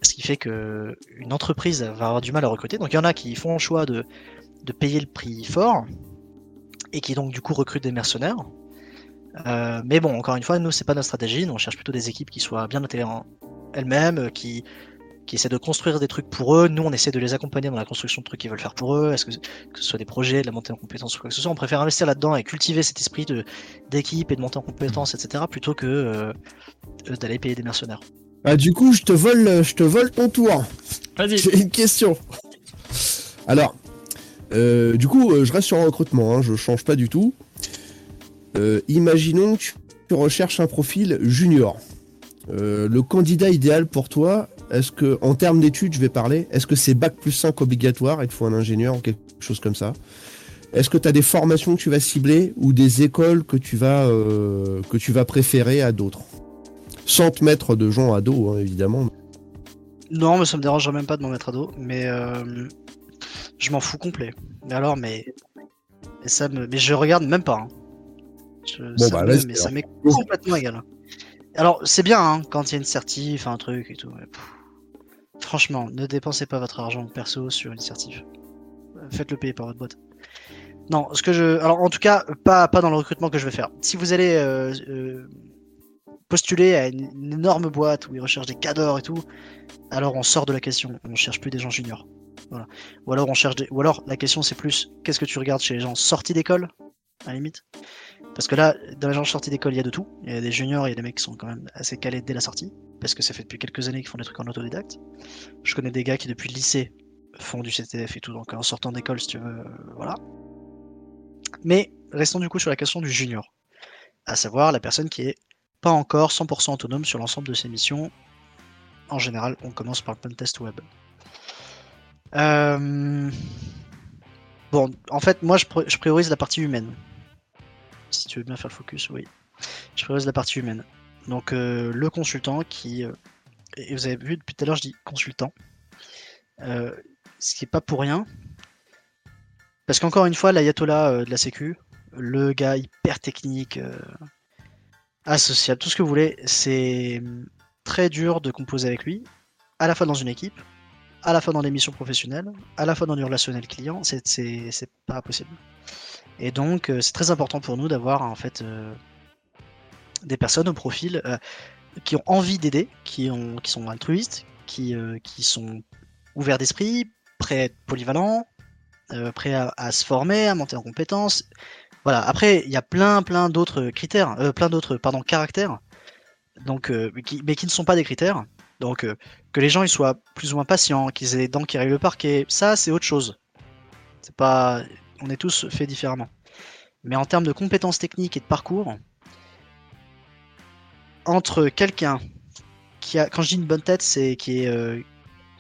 [SPEAKER 2] Ce qui fait que une entreprise va avoir du mal à recruter. Donc il y en a qui font le choix de, payer le prix fort et qui donc du coup recrutent des mercenaires. Euh, mais bon, encore une fois, nous c'est pas notre stratégie. Nous on cherche plutôt des équipes qui soient bien notées en elles-mêmes, qui qui essaient de construire des trucs pour eux. Nous, on essaie de les accompagner dans la construction de trucs qu'ils veulent faire pour eux. Est-ce que, que ce soit des projets, de la montée en compétences ou quoi que ce soit. On préfère investir là-dedans et cultiver cet esprit de, d'équipe et de montée en compétences, etc., plutôt que euh, d'aller payer des mercenaires.
[SPEAKER 3] Ah, du coup, je te vole, je te vole ton tour.
[SPEAKER 1] Vas-y.
[SPEAKER 3] J'ai une question. Alors, euh, du coup, euh, je reste sur un recrutement, hein, je change pas du tout. Euh, imaginons que tu recherches un profil junior. Euh, le candidat idéal pour toi, est-ce que, en termes d'études, je vais parler, est-ce que c'est bac plus 5 obligatoire, il te faut un ingénieur ou quelque chose comme ça? Est-ce que tu as des formations que tu vas cibler ou des écoles que tu vas, euh, que tu vas préférer à d'autres? Sans te mettre de gens à dos, hein, évidemment.
[SPEAKER 2] Non, mais ça me dérangerait même pas de m'en mettre à dos, mais euh, je m'en fous complet. Mais alors, mais, mais ça me, mais je regarde même pas. hein. Je- ça
[SPEAKER 3] bah,
[SPEAKER 2] me-
[SPEAKER 3] vas-y,
[SPEAKER 2] mais ça
[SPEAKER 3] alors.
[SPEAKER 2] m'est complètement égal. Alors, c'est bien hein, quand il y a une certif, un truc et tout. mais franchement, ne dépensez pas votre argent perso sur une certif. Euh, Faites-le payer par votre boîte. Non, ce que je, alors en tout cas, pas pas dans le recrutement que je vais faire. Si vous allez euh, euh, postuler à une, une énorme boîte où ils recherchent des cadors et tout, alors on sort de la question. On cherche plus des gens juniors. Voilà. Ou alors on cherche des... ou alors la question c'est plus qu'est-ce que tu regardes chez les gens sortis d'école à la limite? Parce que là, dans les gens sortis d'école, il y a de tout. Il y a des juniors, il y a des mecs qui sont quand même assez calés dès la sortie, parce que ça fait depuis quelques années qu'ils font des trucs en autodidacte. Je connais des gars qui depuis le lycée font du CTF et tout, donc en sortant d'école, si tu veux, euh, voilà. Mais restons du coup sur la question du junior, à savoir la personne qui est pas encore 100% autonome sur l'ensemble de ses missions. En général, on commence par le pentest web. Euh, Bon, en fait, moi, je, pr- je priorise la partie humaine. Si tu veux bien faire le focus, oui. Je priorise la partie humaine. Donc, euh, le consultant qui. euh, et vous avez vu, depuis tout à l'heure, je dis consultant. Euh, ce qui est pas pour rien. Parce qu'encore une fois, l'ayatollah de la Sécu, le gars hyper technique, associable, tout ce que vous voulez, c'est hum, très dur de composer avec lui, à la fois dans une équipe, à la fois dans des missions professionnelles, à la fois dans du relationnel client, c'est pas possible. Et donc, euh, c'est très important pour nous d'avoir en fait euh, des personnes au profil euh, qui ont envie d'aider, qui, ont- qui sont altruistes, qui, sont ouverts d'esprit, prêts à être polyvalents, prêts à, se former, à monter en compétences. Voilà. Après, il y a plein, plein d'autres critères, plein d'autres, pardon, caractères, donc, mais qui ne sont pas des critères. Donc, que les gens soient plus ou moins patients, qu'ils aient des dents qui règlent le parquet, ça c'est autre chose. C'est pas, on est tous faits différemment. Mais en termes de compétences techniques et de parcours, entre quelqu'un qui a, quand je dis une bonne tête, c'est qui est euh,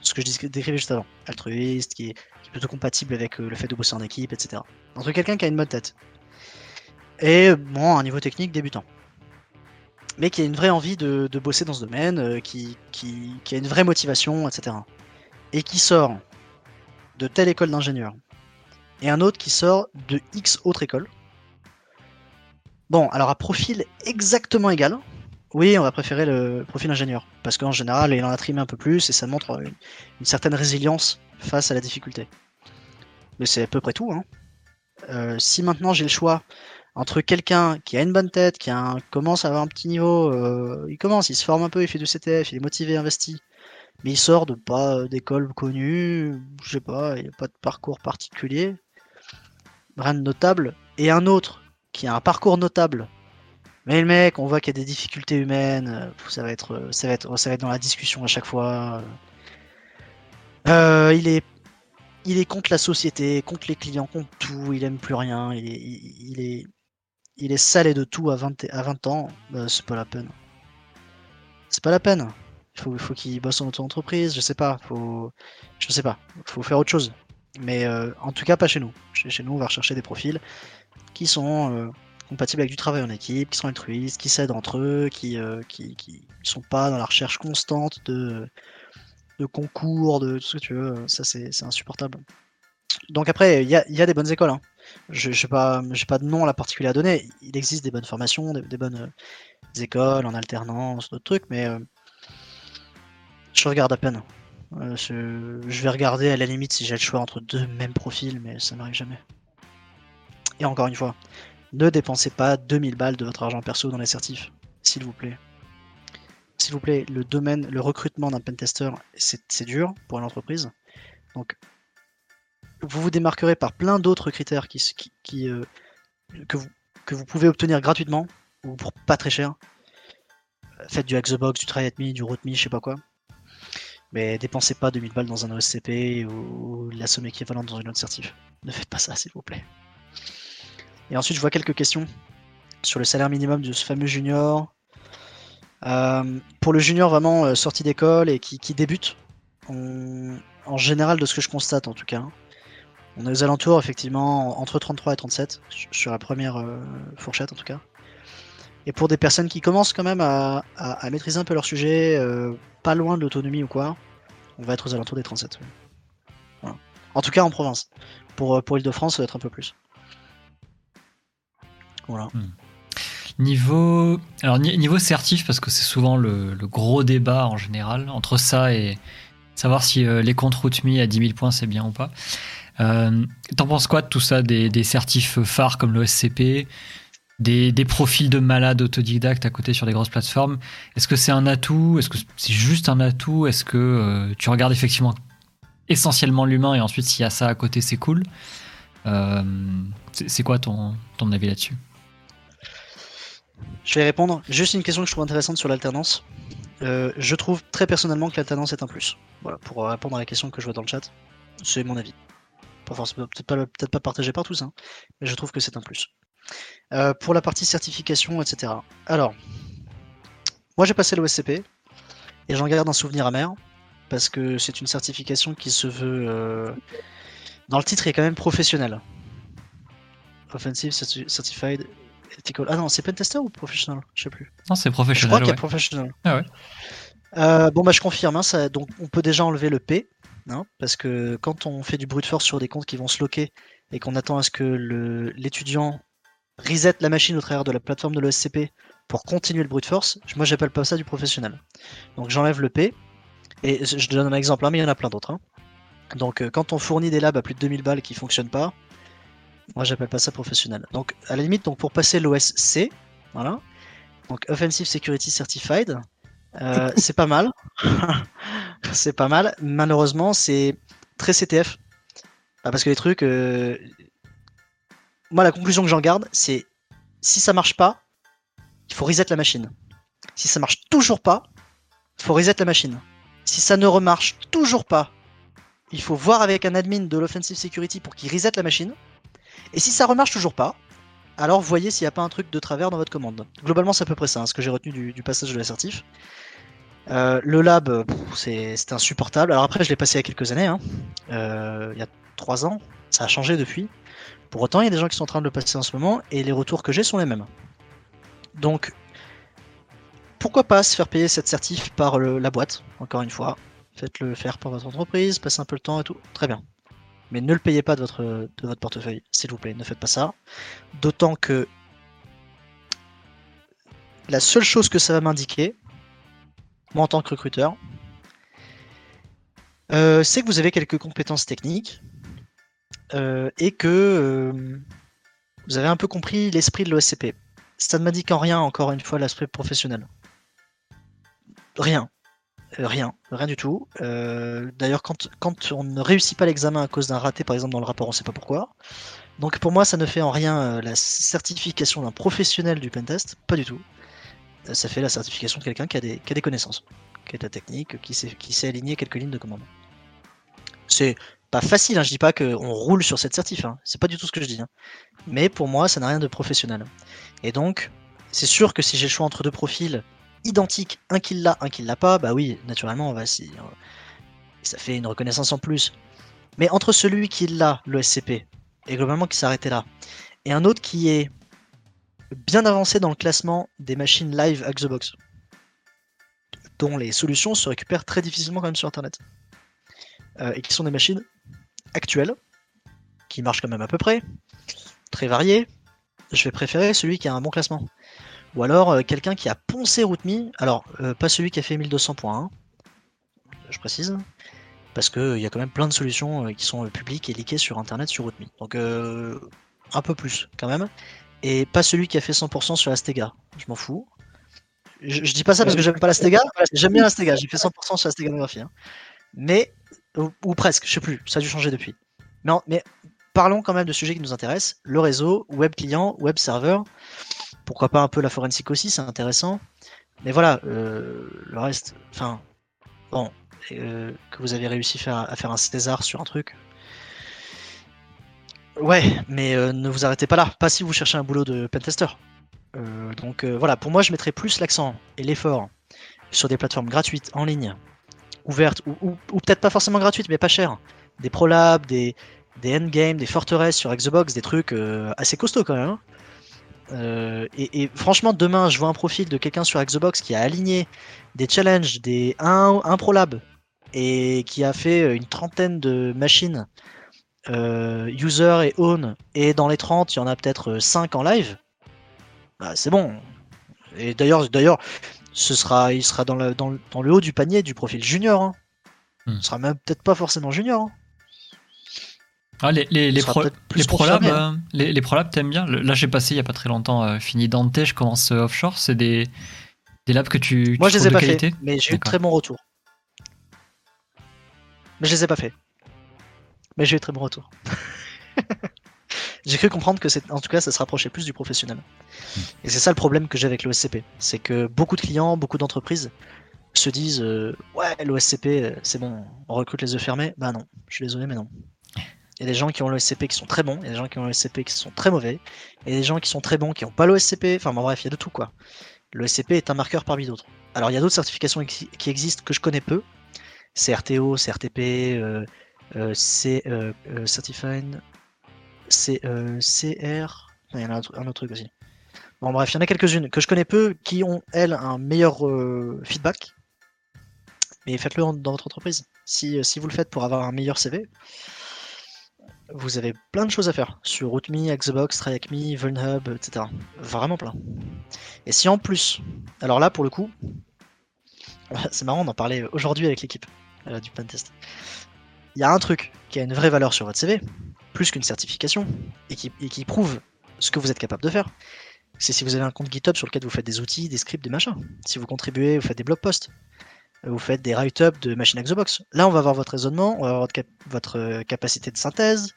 [SPEAKER 2] ce que je décrivais juste avant, altruiste, qui est, plutôt compatible avec euh, le fait de bosser en équipe, etc. Entre quelqu'un qui a une bonne tête et bon, un niveau technique débutant mais qui a une vraie envie de, bosser dans ce domaine, euh, qui a une vraie motivation, etc. Et qui sort de telle école d'ingénieur, et un autre qui sort de X autre école. Bon, alors à profil exactement égal, oui, on va préférer le profil ingénieur, parce qu'en général, il en a trimé un peu plus, et ça montre une, certaine résilience face à la difficulté. Mais c'est à peu près tout. Hein. Euh, si maintenant j'ai le choix entre quelqu'un qui a une bonne tête, qui commence à avoir un petit niveau, euh, il commence, il se forme un peu, il fait du CTF, il est motivé, investi, mais il sort de pas euh, d'école connue, je sais pas, il n'y a pas de parcours particulier, de notable, et un autre qui a un parcours notable, mais le mec, on voit qu'il a des difficultés humaines, euh, ça va être, euh, ça va être, ça va être dans la discussion à chaque fois. Euh, il est il est contre la société, contre les clients, contre tout, il aime plus rien, il est, il, est, salé de tout à 20, à 20 ans, c'est pas la peine. C'est pas la peine. Il faut, faut qu'il bosse en auto-entreprise, je sais pas, faut, sais pas, faut faire autre chose. Mais euh, en tout cas, pas chez nous. Chez, nous, on va rechercher des profils qui sont euh, compatibles avec du travail en équipe, qui sont altruistes, qui s'aident entre eux, qui, euh, qui, qui sont pas dans la recherche constante de, de concours, de tout ce que tu veux. Ça, c'est insupportable. Donc après, il y a, y a des bonnes écoles. hein. Je n'ai pas, pas de nom là particulier à donner. Il existe des bonnes formations, des, bonnes écoles en alternance, d'autres trucs, mais je regarde à peine. Euh, je, vais regarder à la limite si j'ai le choix entre deux mêmes profils, mais ça n'arrive jamais. Et encore une fois, ne dépensez pas 2000 balles de votre argent perso dans les certifs, s'il vous plaît. s'il vous plaît, le domaine, le recrutement d'un pentester, c'est dur pour une entreprise. Donc, vous vous démarquerez par plein d'autres critères qui, euh, que, vous, pouvez obtenir gratuitement ou pour pas très cher. Faites du hack du try du root me, je sais pas quoi. Mais dépensez pas 2000 balles dans un OSCP ou la somme équivalente dans une autre certif. Ne faites pas ça, s'il vous plaît. Et ensuite, je vois quelques questions sur le salaire minimum de ce fameux junior. Euh, pour le junior vraiment euh, sorti d'école et qui, débute, en général de ce que je constate en tout cas, on est aux alentours effectivement entre 33 et 37 sur- sur la première euh, fourchette en tout cas. Et pour des personnes qui commencent quand même à, à- maîtriser un peu leur sujet, euh, pas loin de l'autonomie ou quoi, on va être aux alentours des 37. ouais. Voilà. En tout cas en province. Pour, euh, pour Île-de-France, ça va être un peu plus. Voilà.
[SPEAKER 1] Niveau, alors, ni- niveau certif, parce que c'est souvent le, le gros débat en général, entre ça et savoir si euh, les comptes RootMe à 10 000 points c'est bien ou pas. T'en penses quoi de tout ça, des, des certifs phares comme l'OSCP, des, profils de malades autodidactes à côté sur des grosses plateformes Est-ce que c'est un atout? Est-ce que c'est juste un atout? Est-ce que euh, tu regardes effectivement essentiellement l'humain et ensuite s'il y a ça à côté c'est cool? Euh, C'est quoi ton, ton avis là-dessus?
[SPEAKER 2] Je vais répondre. Juste une question que je trouve intéressante sur l'alternance. Euh, je trouve très personnellement que l'alternance est un plus. Voilà, pour répondre à la question que je vois dans le chat, c'est mon avis. Forcément, peut-être pas, pas partagé par tous, hein, mais je trouve que c'est un plus. Euh, pour la partie certification, etc. Alors, moi j'ai passé l'OSCP et j'en garde un souvenir amer parce que c'est une certification qui se veut. euh, Dans le titre, est quand même professionnel. Offensive Certi- Certified Ethical. Ah non, c'est Pentester ou Professional Je sais plus.
[SPEAKER 1] Non, c'est
[SPEAKER 2] Je
[SPEAKER 1] professionnel.
[SPEAKER 2] crois qu'il y a
[SPEAKER 1] ouais.
[SPEAKER 2] professionnel.
[SPEAKER 1] Ah ouais.
[SPEAKER 2] Euh, bon bah je confirme, hein, ça, donc on peut déjà enlever le P, hein, parce que quand on fait du brute force sur des comptes qui vont se loquer et qu'on attend à ce que l'étudiant reset la machine au travers de la plateforme de l'OSCP pour continuer le brute force, moi j'appelle pas ça du professionnel. Donc j'enlève le P, et je donne un exemple, hein, mais il y en a plein d'autres. hein. Donc euh, quand on fournit des labs à plus de 2000 balles qui fonctionnent pas, moi j'appelle pas ça professionnel. Donc à la limite, donc pour passer l'OSC, voilà, donc Offensive Security Certified, euh, c'est pas mal. c'est pas mal. Malheureusement, c'est très CTF. Ah, parce que les trucs. euh, Moi, la conclusion que j'en garde, c'est si ça marche pas, il faut reset la machine. Si ça marche toujours pas, il faut reset la machine. Si ça ne remarche toujours pas, il faut voir avec un admin de l'Offensive Security pour qu'il reset la machine. Et si ça remarche toujours pas, alors voyez s'il n'y a pas un truc de travers dans votre commande. Globalement, c'est à peu près ça, hein, ce que j'ai retenu du, passage de l'assertif. Euh, le lab, c'est insupportable. Alors après, je l'ai passé il y a quelques années, hein. Euh, il y a trois ans. Ça a changé depuis. Pour autant, il y a des gens qui sont en train de le passer en ce moment et les retours que j'ai sont les mêmes. Donc, pourquoi pas se faire payer cette certif par la boîte, encore une fois. Faites-le faire par votre entreprise, passez un peu le temps et tout. Très bien. Mais ne le payez pas de votre, portefeuille, s'il vous plaît. Ne faites pas ça. D'autant que la seule chose que ça va m'indiquer, moi en tant que recruteur, euh, c'est que vous avez quelques compétences techniques et que euh, vous avez un peu compris l'esprit de l'OSCP. Ça ne m'indique en rien, encore une fois, l'aspect professionnel. Rien. Euh, Rien, rien du tout. Euh, D'ailleurs, quand, on ne réussit pas l'examen à cause d'un raté, par exemple dans le rapport, on ne sait pas pourquoi. Donc pour moi, ça ne fait en rien euh, la certification d'un professionnel du pentest, pas du tout. Euh, Ça fait la certification de quelqu'un qui, a des- qui a des connaissances, qui a de la technique, qui sait, qui sait aligner quelques lignes de commande. C'est pas facile, hein, je dis pas qu'on roule sur cette certif, hein, c'est pas du tout ce que je dis. hein. Mais pour moi, ça n'a rien de professionnel. Et donc, c'est sûr que si j'ai le choix entre deux profils identiques, un qui l'a, un qui l'a pas, bah oui, naturellement, on va euh, ça fait une reconnaissance en plus. Mais entre celui qui l'a, le SCP, et globalement qui arrêté là, et un autre qui est bien avancé dans le classement des machines live Hack the Box, dont les solutions se récupèrent très difficilement quand même sur Internet, euh, et qui sont des machines actuelles, qui marchent quand même à peu près, très variées, je vais préférer celui qui a un bon classement. Ou alors euh, quelqu'un qui a poncé RootMe, alors euh, pas celui qui a fait 1200 points, hein, je précise, parce qu'il y a quand même plein de solutions qui sont publiques et liquées sur internet sur RootMe. Donc un peu plus quand même. Et pas celui qui a fait 100% sur Astega, je m'en fous. je, dis pas ça parce que j'aime pas la Stega. J'aime bien la Stega. J'ai fait 100% sur la stégagraphie. Hein. Mais, ou, presque, je sais plus. Ça a dû changer depuis. Mais, parlons quand même de sujets qui nous intéressent. Le réseau, web client, web serveur. Pourquoi pas un peu la forensique aussi, c'est intéressant. Mais voilà, euh, le reste, enfin, bon, euh, que vous avez réussi à faire un César sur un truc. Ouais, mais euh, ne vous arrêtez pas là, pas si vous cherchez un boulot de pentester. donc voilà, pour moi, je mettrais plus l'accent et l'effort sur des plateformes gratuites en ligne, ouvertes, ou, peut-être pas forcément gratuites, mais pas chères. Des ProLab, des, des Endgame, des forteresses sur Xbox, des trucs assez costauds quand même. Hein. Euh, et, franchement, demain, je vois un profil de quelqu'un sur Xbox qui a aligné des challenges, des 1, 1 ProLab, et qui a fait une trentaine de machines euh, user et own, et dans les 30, il y en a peut-être 5 en live. Bah, c'est bon. Et d'ailleurs, d'ailleurs, ce sera, il sera dans le, dans, le, haut du panier du profil junior. Hein. Hmm. Ce sera même peut-être pas forcément junior. Hein.
[SPEAKER 1] Ah, les, les, les, pro, les prolabs, euh, les, les prolabs, t'aimes bien? Là, j'ai passé il y a pas très longtemps, euh, fini Dante, je commence euh, offshore. C'est des, des labs que tu.
[SPEAKER 2] Moi, je les ai pas fait, mais j'ai eu de très bons retours. Mais je les ai pas fait. Mais j'ai eu de très bons retours. j'ai cru comprendre que c'est, en tout cas, ça se rapprochait plus du professionnel. Hmm. Et c'est ça le problème que j'ai avec l'OSCP. C'est que beaucoup de clients, beaucoup d'entreprises se disent Ouais, l'OSCP, c'est bon, on recrute les yeux fermés. Bah non, je suis désolé, mais non. Il y a des gens qui ont l'OSCP qui sont très bons, il y a des gens qui ont l'OSCP qui sont très mauvais, et des gens qui sont très bons qui n'ont pas l'OSCP. Enfin bon, bref, il y a de tout quoi. L'OSCP est un marqueur parmi d'autres. Alors il y a d'autres certifications qui existent que je connais peu. CRTO, CRTP, euh, euh, C, euh, euh Certified, C, CR. Il y en a un, autre truc aussi. Bon bref, il y en a quelques-unes que je connais peu qui ont, elles, un meilleur feedback. Mais faites-le dans votre entreprise. Si, si vous le faites pour avoir un meilleur CV, vous avez plein de choses à faire sur RootMe, Xbox, TryHackMe, VulnHub, etc. Vraiment plein. Et si en plus, alors là pour le coup, c'est marrant d'en parler aujourd'hui avec l'équipe euh, du pentest. Il y a un truc qui a une vraie valeur sur votre CV, plus qu'une certification, et qui, et qui prouve ce que vous êtes capable de faire. C'est si vous avez un compte GitHub sur lequel vous faites des outils, des scripts, des machins. Si vous contribuez, vous faites des blog posts vous faites des write-up de machines Xbox. Là, on va voir votre raisonnement, on va voir votre, euh, capacité de synthèse.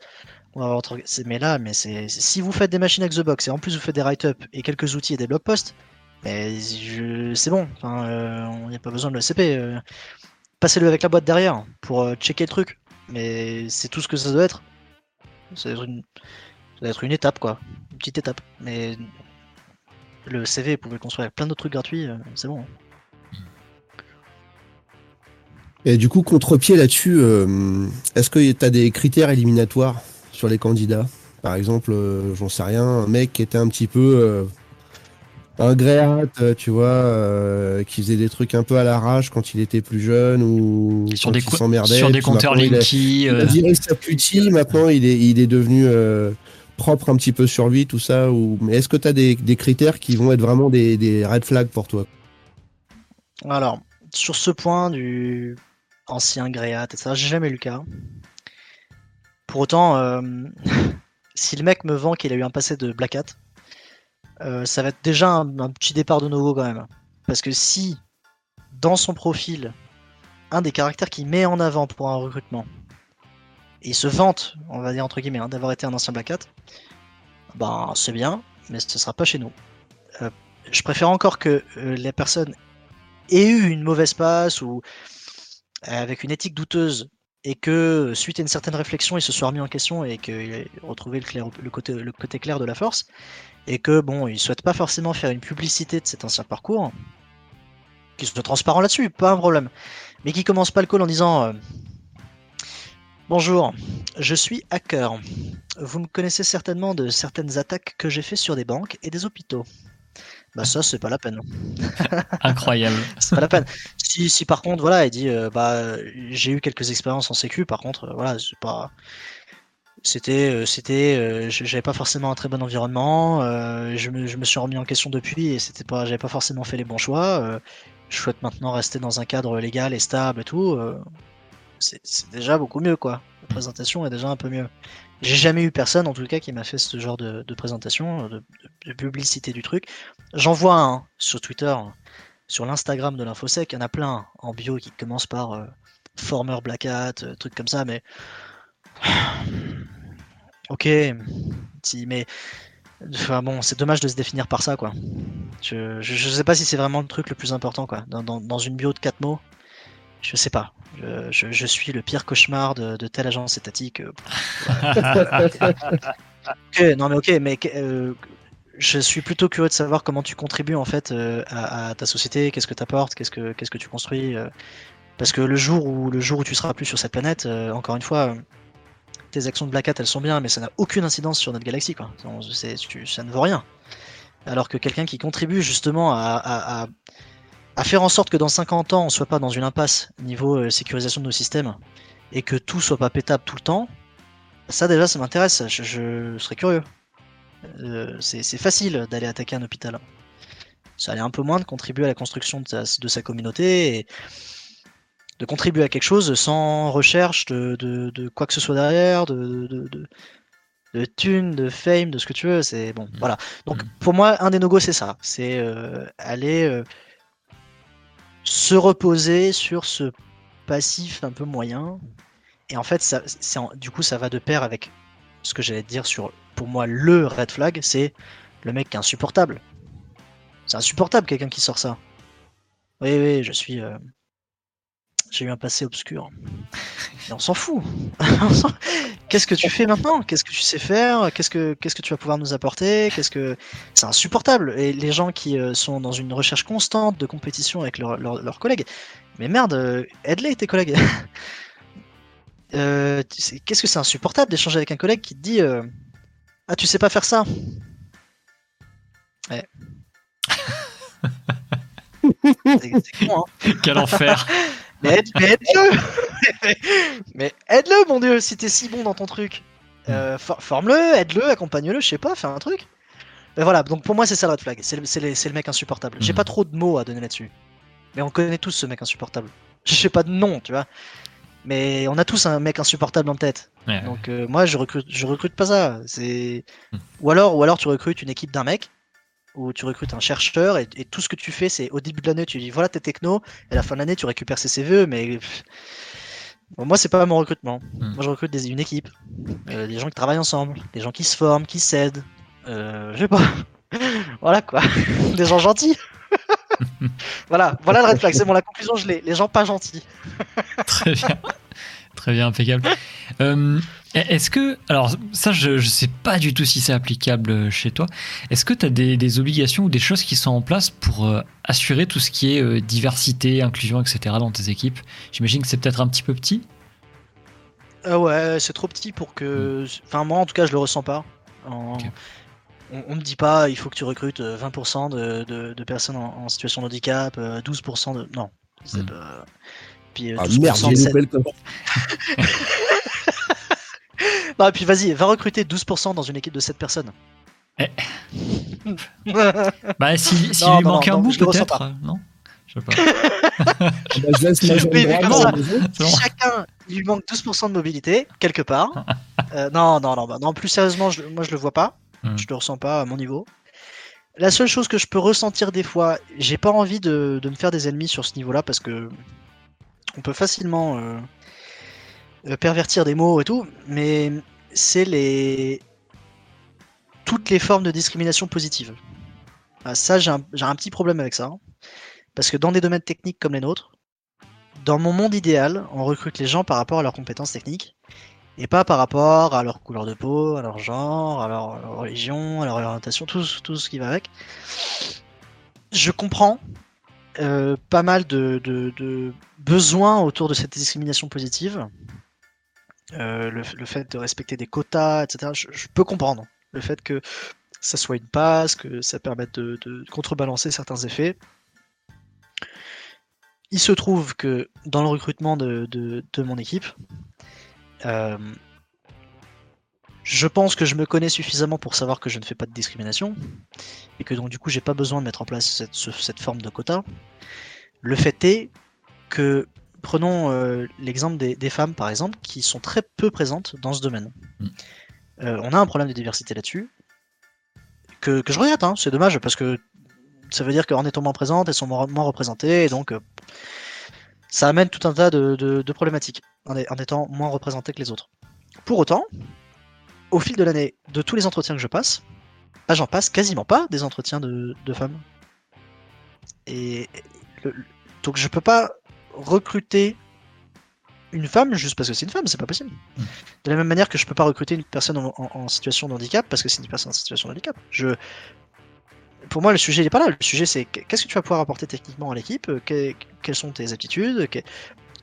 [SPEAKER 2] On va voir votre... Mais là, mais c'est si vous faites des machines Xbox et en plus vous faites des write-up et quelques outils et des blog posts, mais c'est bon. Enfin, euh, on n'y a pas besoin de le CP. Euh. Passez-le avec la boîte derrière pour checker le truc. Mais c'est tout ce que ça doit être. Ça doit être une, étape, quoi. Une petite étape. Mais le CV, vous pouvez construire plein d'autres trucs gratuits, c'est bon. Hein.
[SPEAKER 3] Et du coup, contre-pied là-dessus, euh, est-ce que tu as des critères éliminatoires sur les candidats? Par exemple, euh, j'en sais rien, un mec qui était un petit peu euh, un gréate, tu vois, qui faisait des trucs un peu à l'arrache quand il était plus jeune ou
[SPEAKER 1] sur des, s'emmerdait. Sur des compteurs Linky.
[SPEAKER 3] Il a, viré sa putille, maintenant il est, il est devenu propre un petit peu sur lui, tout ça. Ou... Mais est-ce que tu as des, des, critères qui vont être vraiment des, des red flags pour toi?
[SPEAKER 2] Alors, sur ce point du ancien Gréat, etc. J'ai jamais lu le cas. Pour autant, euh, si le mec me vend qu'il a eu un passé de Black Hat, euh, ça va être déjà un, petit départ de nouveau quand même. Parce que si, dans son profil, un des caractères qu'il met en avant pour un recrutement, et se vante, on va dire entre guillemets, hein, d'avoir été un ancien Black Hat, ben c'est bien, mais ce sera pas chez nous. Euh, je préfère encore que la personne ait eu une mauvaise passe ou avec une éthique douteuse et que suite à une certaine réflexion, il se soit remis en question et qu'il ait retrouvé le, côté, clair de la force, et que bon, il souhaite pas forcément faire une publicité de cet ancien parcours, qu'il soit transparent là-dessus, pas un problème, mais qui commence pas le call en disant euh, Bonjour, je suis hacker. Vous me connaissez certainement de certaines attaques que j'ai fait sur des banques et des hôpitaux. Bah ça c'est pas la peine.
[SPEAKER 1] Incroyable.
[SPEAKER 2] c'est pas la peine. Si, si par contre voilà, il dit euh, bah j'ai eu quelques expériences en sécu, par contre euh, voilà c'est pas c'était euh, c'était j'avais pas forcément un très bon environnement, je me, je, me, suis remis en question depuis et c'était pas j'avais pas forcément fait les bons choix. je souhaite maintenant rester dans un cadre légal et stable et tout. c'est déjà beaucoup mieux quoi. La présentation est déjà un peu mieux. J'ai jamais eu personne, en tout cas, qui m'a fait ce genre de, présentation, de, publicité du truc. J'en vois un sur Twitter sur l'Instagram de l'Infosec, il y en a plein en bio qui commencent par euh, Former Black Hat, euh, comme ça, mais. Ok, mais. Enfin bon, c'est dommage de se définir par ça, quoi. Je, je, sais pas si c'est vraiment le truc le plus important, quoi. Dans, dans une bio de 4 mots, je sais pas. Je, je, je suis le pire cauchemar de, de telle agence étatique. euh, non mais ok, mais euh, je suis plutôt curieux de savoir comment tu contribues en fait euh, à, à ta société, qu'est-ce que tu apportes, qu'est-ce que qu'est-ce que tu construis. euh, parce que le jour où le jour où tu seras plus sur cette planète, encore une fois, tes actions de Black Hat elles sont bien, mais ça n'a aucune incidence sur notre galaxie quoi. On- c'est- tu- ça ne vaut rien. Alors que quelqu'un qui contribue justement à, à, à, à faire en sorte que dans 50 ans on soit pas dans une impasse niveau euh, sécurisation de nos systèmes et que tout soit pas pétable tout le temps, ça déjà ça m'intéresse, je, je serais curieux. Euh, c'est facile d'aller attaquer un hôpital. Ça allait un peu moins de contribuer à la construction de sa, de sa communauté et de contribuer à quelque chose sans recherche de, de, de quoi que ce soit derrière, de, de, de, de thunes, de fame, de ce que tu veux. C'est bon,
[SPEAKER 1] Mm.
[SPEAKER 2] voilà. Donc
[SPEAKER 1] Mm.
[SPEAKER 2] pour moi, un des no c'est ça. C'est euh, aller euh, se reposer sur ce passif un peu moyen. Et en fait, ça, du coup, ça va de pair avec ce que j'allais te dire sur, pour moi, le red flag, c'est le mec qui est insupportable. C'est insupportable quelqu'un qui sort ça. Oui, oui, je suis. euh, J'ai eu un passé obscur. Mais on s'en fout. Qu'est-ce que tu fais maintenant? Qu'est-ce que tu sais faire? Qu'est-ce que qu'est-ce que tu vas pouvoir nous apporter? Qu'est-ce que c'est insupportable Et les gens qui euh, sont dans une recherche constante de compétition avec leurs leurs collègues, mais merde, euh, aide-les tes collègues. Euh, Qu'est-ce que c'est insupportable d'échanger avec un collègue qui te dit euh, Ah, tu sais pas faire ça? Ouais. c'est c'est con, hein
[SPEAKER 1] Quel enfer.
[SPEAKER 2] Mais aide- mais aide-le Mais aide-le, mon dieu, si t'es si bon dans ton truc. Euh, for- Forme-le, aide-le, accompagne-le, je sais pas, fais un truc. Mais voilà, donc pour moi, c'est ça le red flag. C'est le, le- mec insupportable. J'ai
[SPEAKER 1] Mhm.
[SPEAKER 2] pas trop de mots à donner là-dessus. Mais on connaît tous ce mec insupportable. Je sais pas de nom, tu vois. Mais on a tous un mec insupportable en tête.
[SPEAKER 1] Ouais,
[SPEAKER 2] Donc euh, moi, je recrute, je recrute pas ça. C'est
[SPEAKER 1] Hmm.
[SPEAKER 2] ou alors, ou alors tu recrutes une équipe d'un mec, ou tu recrutes un chercheur et, et tout ce que tu fais, c'est au début de l'année, tu dis voilà tes technos, et à la fin de l'année, tu récupères ses CVE. Mais bon, moi, c'est pas mon recrutement.
[SPEAKER 1] Hmm.
[SPEAKER 2] Moi, je recrute des, une équipe, euh, des gens qui travaillent ensemble, des gens qui se forment, qui s'aident. Euh, je sais pas. voilà quoi, des gens gentils. voilà, voilà le red flag. C'est bon, la conclusion, je l'ai. Les gens pas gentils.
[SPEAKER 1] Très bien. Très bien, impeccable. Euh, Est-ce que, alors ça, je, je sais pas du tout si c'est applicable chez toi. Est-ce que tu as des, des obligations ou des choses qui sont en place pour euh, assurer tout ce qui est euh, diversité, inclusion, etc. dans tes équipes? J'imagine que c'est peut-être un petit peu petit.
[SPEAKER 2] Euh, ouais, c'est trop petit pour que. Enfin, moi, en tout cas, je le ressens pas. En-. On, me dit pas, il faut que tu recrutes euh, 20% de, de- de personnes en, en situation de handicap, euh, 12% de. Non. c'est
[SPEAKER 1] Hmm.
[SPEAKER 2] pas- Puis euh,
[SPEAKER 3] Ah
[SPEAKER 2] 12%
[SPEAKER 3] merde,
[SPEAKER 2] de
[SPEAKER 3] j'ai
[SPEAKER 2] cette-
[SPEAKER 3] loupé le coffre.
[SPEAKER 2] Non, et puis vas-y, va recruter 12% dans une équipe de 7 personnes.
[SPEAKER 1] Eh. Bah, si- s'il
[SPEAKER 2] Non,
[SPEAKER 1] lui
[SPEAKER 2] non,
[SPEAKER 1] manque
[SPEAKER 2] non,
[SPEAKER 1] un bout,
[SPEAKER 2] je le ressens
[SPEAKER 1] peut-être euh, Non? Je sais pas.
[SPEAKER 3] Bah, je laisse
[SPEAKER 2] Oui, mais comme ça.
[SPEAKER 1] bon.
[SPEAKER 2] Si chacun il lui manque 12% de mobilité, quelque part. euh, non, non, non, bah, non, plus sérieusement, je- moi je le vois pas.
[SPEAKER 1] Hmm.
[SPEAKER 2] Je le ressens pas à mon niveau. La seule chose que je peux ressentir des fois, j'ai pas envie de, de me faire des ennemis sur ce niveau-là parce que on peut facilement euh, euh, pervertir des mots et tout, mais c'est les toutes les formes de discrimination positive. Ah, ça, j'ai un, petit problème avec ça. hein. Parce que dans des domaines techniques comme les nôtres, dans mon monde idéal, on recrute les gens par rapport à leurs compétences techniques et pas par rapport à leur couleur de peau, à leur genre, à leur, religion, à leur orientation, tout ce qui va avec. Je comprends euh, pas mal de, besoins autour de cette discrimination positive. Euh, le, fait de respecter des quotas, etc. Je, peux comprendre le fait que ça soit une passe, que ça permette de, contrebalancer certains effets. Il se trouve que dans le recrutement de mon équipe, euh, je pense que je me connais suffisamment pour savoir que je ne fais pas de discrimination et que donc du coup j'ai pas besoin de mettre en place cette, ce- cette forme de quota. Le fait est que prenons euh, l'exemple des, des femmes par exemple qui sont très peu présentes dans ce domaine.
[SPEAKER 1] Mm.
[SPEAKER 2] Euh, on a un problème de diversité là-dessus que, que je regrette, hein, c'est dommage parce que ça veut dire qu'en étant moins présentes, elles sont moins, moins représentées, et donc euh, ça amène tout un tas de, de- de problématiques en étant moins représentées que les autres. Pour autant, au fil de l'année, de tous les entretiens que je passe, bah, j'en passe quasiment pas des entretiens de, de femmes. Et le- donc je peux pas recruter une femme juste parce que c'est une femme, c'est pas possible.
[SPEAKER 1] Mm.
[SPEAKER 2] De la même manière que je peux pas recruter une personne en, en- en situation de handicap parce que c'est une personne en situation de handicap. Je, pour moi, le sujet il est pas là. Le sujet c'est qu- qu'est-ce que tu vas pouvoir apporter techniquement à l'équipe, euh, que- quelles sont tes aptitudes, que-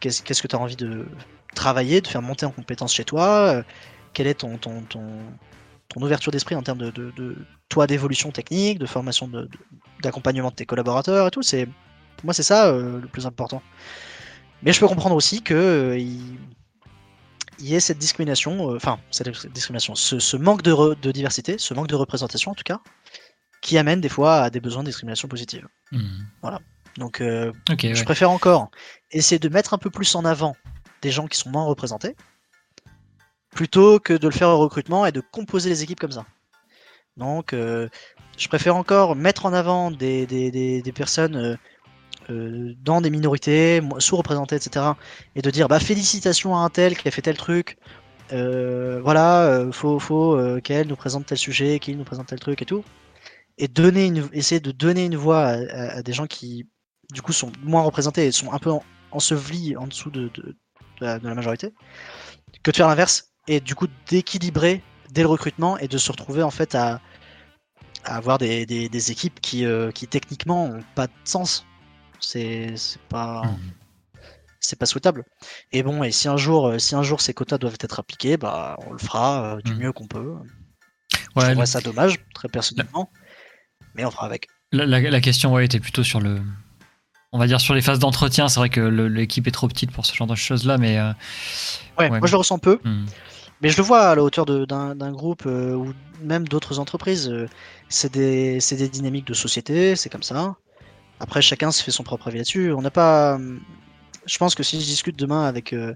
[SPEAKER 2] qu'est-ce que tu as envie de travailler, de faire monter en compétence chez toi, euh, quelle est ton, ton, ton, ton ouverture d'esprit en termes de, de, de toi d'évolution technique, de formation de- d'accompagnement de, tes collaborateurs et tout. C'est pour moi c'est ça euh, le plus important. Mais je peux comprendre aussi que euh, il, il y ait cette discrimination, euh, enfin cette discrimination, ce, ce manque de, re- de diversité, ce manque de représentation en tout cas, qui amène des fois à des besoins de discrimination positive.
[SPEAKER 1] Hmm.
[SPEAKER 2] Donc euh,
[SPEAKER 1] Ok,
[SPEAKER 2] je
[SPEAKER 1] ouais.
[SPEAKER 2] préfère encore essayer de mettre un peu plus en avant des gens qui sont moins représentés, plutôt que de le faire au recrutement et de composer les équipes comme ça. Donc euh, je préfère encore mettre en avant des, des, des, des personnes euh, euh, dans des minorités, sous-représentées, etc. Et de dire bah félicitations à un tel qui a fait tel truc. euh, voilà, euh, faut, faut euh, qu'elle nous présente tel sujet, qu'il nous présente tel truc et tout. Et donner une, essayer de donner une voix à, à- à des gens qui, du coup, sont moins représentés et sont un peu en- ensevelis en dessous de, de- de la, de la majorité, que de faire l'inverse et du coup d'équilibrer dès le recrutement et de se retrouver en fait à, à avoir des, des- des équipes qui, euh, qui techniquement ont pas de sens. C'est pas
[SPEAKER 1] Mhm.
[SPEAKER 2] c'est pas souhaitable. Et bon, et si un jour euh, si un jour ces quotas doivent être appliqués, bah on le fera euh, du
[SPEAKER 1] Mhm.
[SPEAKER 2] mieux qu'on peut.
[SPEAKER 1] Ouais,
[SPEAKER 2] je trouverais ça dommage très personnellement, mais on fera avec.
[SPEAKER 1] La, la- la question ouais, était plutôt sur le. On va dire sur les phases d'entretien. C'est vrai que l'équipe est trop petite pour ce genre de choses-là, mais. euh,
[SPEAKER 2] Ouais,
[SPEAKER 1] Ouais.
[SPEAKER 2] moi je le ressens peu.
[SPEAKER 1] hmm.
[SPEAKER 2] Mais je le vois à la hauteur d'un groupe euh, ou même d'autres entreprises. euh, c'est des, des dynamiques de société, c'est comme ça. Après, chacun se fait son propre avis là-dessus. On n'a pas. hum, Je pense que si je discute demain avec euh,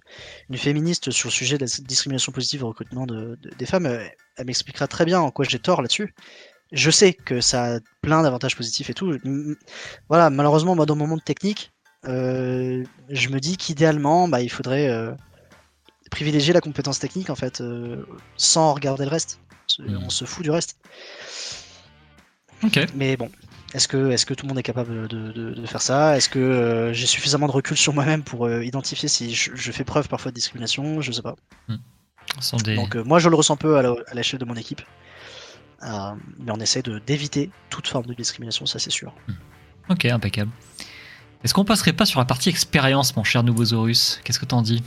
[SPEAKER 2] une féministe sur le sujet de la discrimination positive au recrutement de- de- des femmes, elle m'expliquera très bien en quoi j'ai tort là-dessus. Je sais que ça a plein d'avantages positifs et tout. M- Voilà, malheureusement, moi, dans mon monde technique, je me dis qu'idéalement, bah, il faudrait privilégier la compétence technique en fait, euh, sans regarder le reste.
[SPEAKER 1] Mhm.
[SPEAKER 2] On se fout du reste.
[SPEAKER 1] Ok.
[SPEAKER 2] Mais bon, est-ce que, est que tout le monde est capable de, de- de faire ça? Est-ce que euh, j'ai suffisamment de recul sur moi-même pour euh, identifier si je, je fais preuve parfois de discrimination? Je sais pas.
[SPEAKER 1] Des.
[SPEAKER 2] Donc moi je le ressens peu à l'échelle de mon équipe. Mais on essaie d'éviter toute forme de discrimination, ça c'est sûr.
[SPEAKER 1] Ok, impeccable. Est-ce qu'on passerait pas sur la partie expérience, mon cher Nubosaurus Qu'est-ce que t'en dis?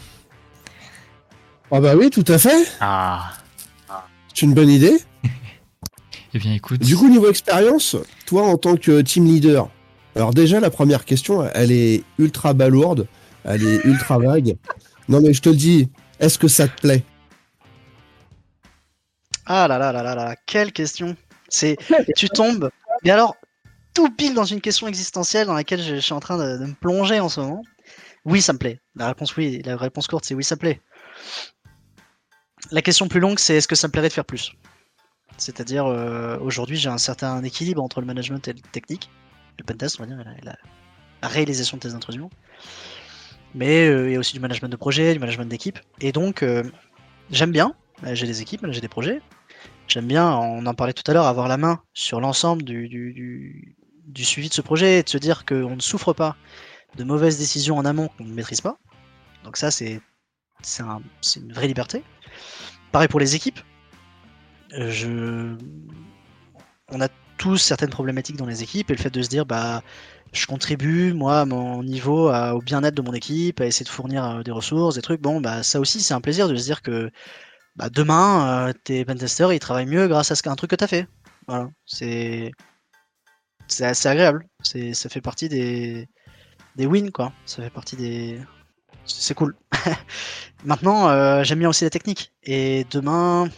[SPEAKER 3] Ah bah oui, tout à fait.
[SPEAKER 1] Ah.
[SPEAKER 3] C'est une bonne idée.
[SPEAKER 1] Eh bien, écoute.
[SPEAKER 3] Du coup, niveau expérience, toi en tant que team leader, alors déjà la première question, elle est ultra balourde, elle est ultra vague. Non mais je te le dis, est-ce que ça te plaît?
[SPEAKER 2] Ah là là là là là, quelle question C'est tu tombes, mais alors tout pile dans une question existentielle dans laquelle je, je suis en train de, de me plonger en ce moment. Oui, ça me plaît. La réponse oui, la réponse courte c'est oui, ça me plaît. La question plus longue c'est est-ce que ça me plairait de faire plus? C'est-à-dire euh, aujourd'hui j'ai un certain équilibre entre le management et le technique, le pentest on va dire, la, réalisation de tes intrusions. Mais euh, il y a aussi du management de projet, du management d'équipe, et donc euh, j'aime bien. J'ai des équipes, j'ai des projets. J'aime bien, on en parlait tout à l'heure, avoir la main sur l'ensemble du, du, du- suivi de ce projet et de se dire qu'on ne souffre pas de mauvaises décisions en amont qu'on ne maîtrise pas. Donc ça, c'est une vraie liberté. Pareil pour les équipes. Euh. On a tous certaines problématiques dans les équipes et le fait de se dire, bah, je contribue, moi, à mon niveau, au bien-être de mon équipe, à essayer de fournir euh, des ressources, des trucs, bon, bah, ça aussi, c'est un plaisir de se dire que bah, demain, euh, tes pentesters, ils travaillent mieux grâce à qu'un truc que t'as fait. Voilà, c'est c'est assez agréable. C'est ça fait partie des des wins quoi. Ça fait partie des c'est cool. Maintenant, euh, j'aime bien aussi la technique. Et demain,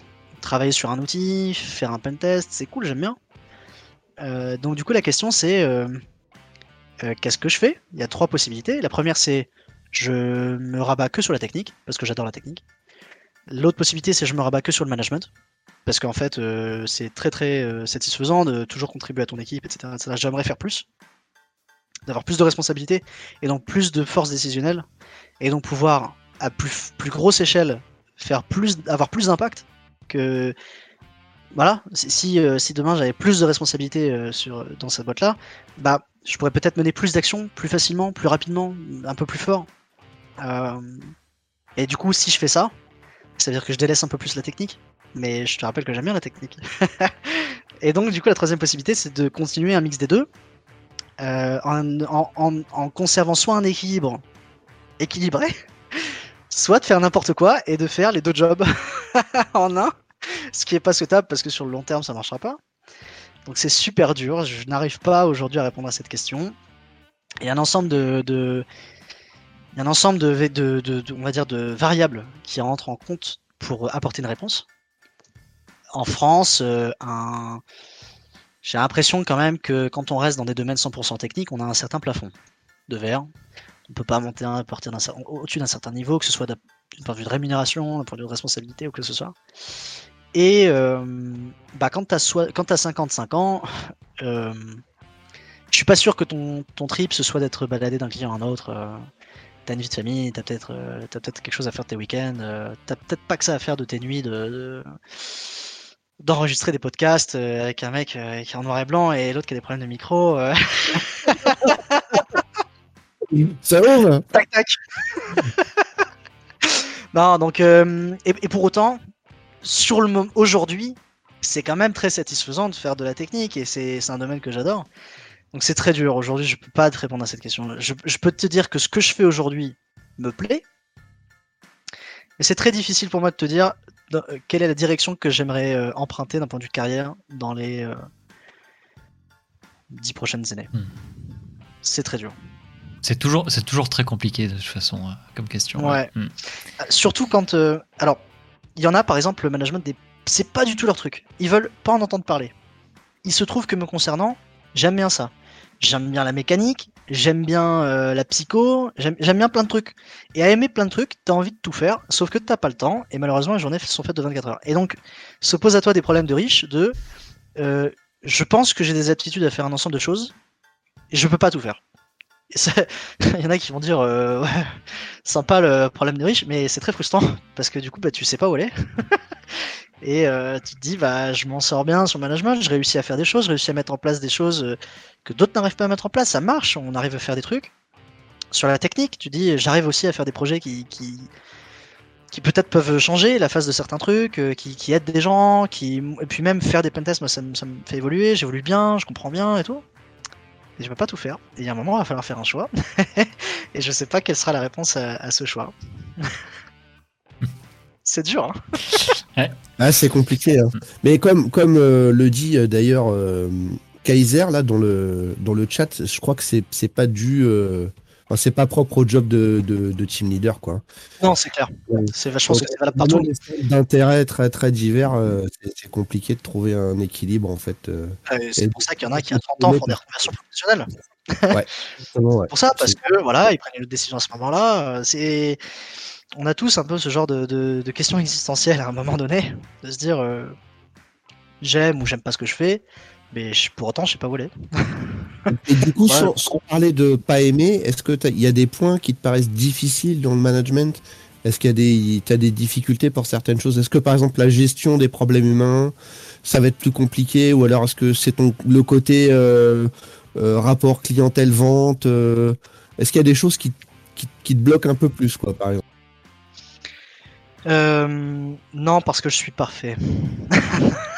[SPEAKER 2] travailler sur un outil, faire un pentest, c'est cool, j'aime bien. Euh, donc du coup, la question c'est euh, qu'est-ce que je fais? Il y a trois possibilités. La première c'est je me rabats que sur la technique parce que j'adore la technique. L'autre possibilité, c'est je me rabats que sur le management. parce qu'en fait, c'est très très satisfaisant de toujours contribuer à ton équipe, etc. etc. J'aimerais faire plus, d'avoir plus de responsabilités et donc plus de force décisionnelle, et donc pouvoir à plus, plus grosse échelle faire plus, avoir plus d'impact que voilà. Si si, euh, demain j'avais plus de responsabilités euh, sur dans cette boîte là, bah je pourrais peut-être mener plus d'actions plus facilement, plus rapidement, un peu plus fort. Euh, et du coup, si je fais ça, ça veut dire que je délaisse un peu plus la technique. Mais je te rappelle que j'aime bien la technique. et donc, du coup, la troisième possibilité, c'est de continuer un mix des deux. en- en conservant soit un équilibre équilibré, soit de faire n'importe quoi et de faire les deux jobs en un. Ce qui est pas souhaitable parce que sur le long terme, ça marchera pas. Donc c'est super dur. Je n'arrive pas aujourd'hui à répondre à cette question. Il y a un ensemble de, un ensemble de, on va dire de variables qui rentrent en compte pour apporter une réponse. En France, euh, j'ai l'impression quand même que quand on reste dans des domaines 100% techniques, on a un certain plafond de verre. On peut pas monter à partir d'un au-dessus d'un certain niveau, que ce soit d'un point de vue de rémunération, d'un point de vue de responsabilité ou que ce soit. Et euh, bah, quand tu as, 55 ans, euh, je suis pas sûr que ton, ton trip ce soit d'être baladé d'un client à un autre. Euh, t'as une vie de famille, t'as peut-être euh, peut-être quelque chose à faire de tes week-ends, t'as peut-être pas que ça à faire de tes nuits de, de- d'enregistrer des podcasts avec un mec qui est en noir et blanc et l'autre qui a des problèmes de micro.
[SPEAKER 3] Ça va
[SPEAKER 2] tac tac. non, donc euh, et, et pour autant, sur le aujourd'hui, c'est quand même très satisfaisant de faire de la technique et c'est un domaine que j'adore. Donc c'est très dur aujourd'hui, je peux pas te répondre à cette question. Je, je peux te dire que ce que je fais aujourd'hui me plaît, mais c'est très difficile pour moi de te dire dans- euh, quelle est la direction que j'aimerais euh, emprunter d'un point de vue carrière dans les euh, dix prochaines années.
[SPEAKER 1] Hmm.
[SPEAKER 2] C'est très dur.
[SPEAKER 1] C'est toujours, c'est toujours très compliqué de toute façon euh, comme question.
[SPEAKER 2] Ouais.
[SPEAKER 1] Mm.
[SPEAKER 2] Euh, Surtout quand. euh, alors, il y en a par exemple, le management des. C'est pas du tout leur truc. Ils veulent pas en entendre parler. Il se trouve que me concernant, j'aime bien ça. J'aime bien la mécanique, j'aime bien euh, la psycho, j'aime j'aime bien plein de trucs. Et à aimer plein de trucs, t'as envie de tout faire, sauf que t'as pas le temps, et malheureusement les journées sont faites de 24 heures. Et donc, se pose à toi des problèmes de riche, de. je pense que j'ai des aptitudes à faire un ensemble de choses, et je peux pas tout faire. Il y en a qui vont dire, euh, ouais, sympa le problème de riche, mais c'est très frustrant parce que du coup, bah, tu sais pas où aller. Et euh, tu te dis, bah, je m'en sors bien sur le management, je réussis à faire des choses, je réussis à mettre en place des choses euh, que d'autres n'arrivent pas à mettre en place. Ça marche, on arrive à faire des trucs. Sur la technique, tu dis, j'arrive aussi à faire des projets qui, qui, qui peut-être peuvent changer la phase de certains trucs, qui, qui aident des gens, qui... et puis même faire des pentests, moi ça me fait évoluer, j'évolue bien, je comprends bien et tout. Et je peux pas tout faire. Et il y a un moment, il va falloir faire un choix. et je sais pas quelle sera la réponse à, à ce choix. C'est dur, hein
[SPEAKER 3] Ah, c'est compliqué. hein. Mais comme, comme euh, le dit euh, d'ailleurs euh, Kaiser là dans le dans le chat, je crois que c'est c'est pas dû, euh, enfin, c'est pas propre au job de, de, de team leader quoi.
[SPEAKER 2] Non, c'est clair. C'est vachement que c'est valable partout.
[SPEAKER 3] des centres D'intérêt très très divers, euh, c'est c'est compliqué de trouver un équilibre en fait. euh.
[SPEAKER 2] C'est pour ça qu'il y en a qui à 30 ans font des reconversions professionnelles.
[SPEAKER 3] Ouais.
[SPEAKER 2] Pour ça, parce que voilà, ils prennent une autre décision à ce moment-là. euh, C'est, on a tous un peu ce genre de, de, de questions existentielles à un moment donné, de se dire euh, j'aime ou j'aime pas ce que je fais, mais je- pour autant je sais pas où aller.
[SPEAKER 3] Et du coup,
[SPEAKER 2] Ouais.
[SPEAKER 3] sans, sans parler de pas aimer, est-ce que il y a des points qui te paraissent difficiles dans le management? Est-ce qu'il y a des, t'as des difficultés pour certaines choses? Est-ce que par exemple la gestion des problèmes humains, ça va être plus compliqué? Ou alors est-ce que c'est ton le côté euh, euh, rapport clientèle vente euh, Est-ce qu'il y a des choses qui, qui, qui te bloquent un peu plus, quoi, par exemple?
[SPEAKER 2] Euh, non, parce que je suis parfait.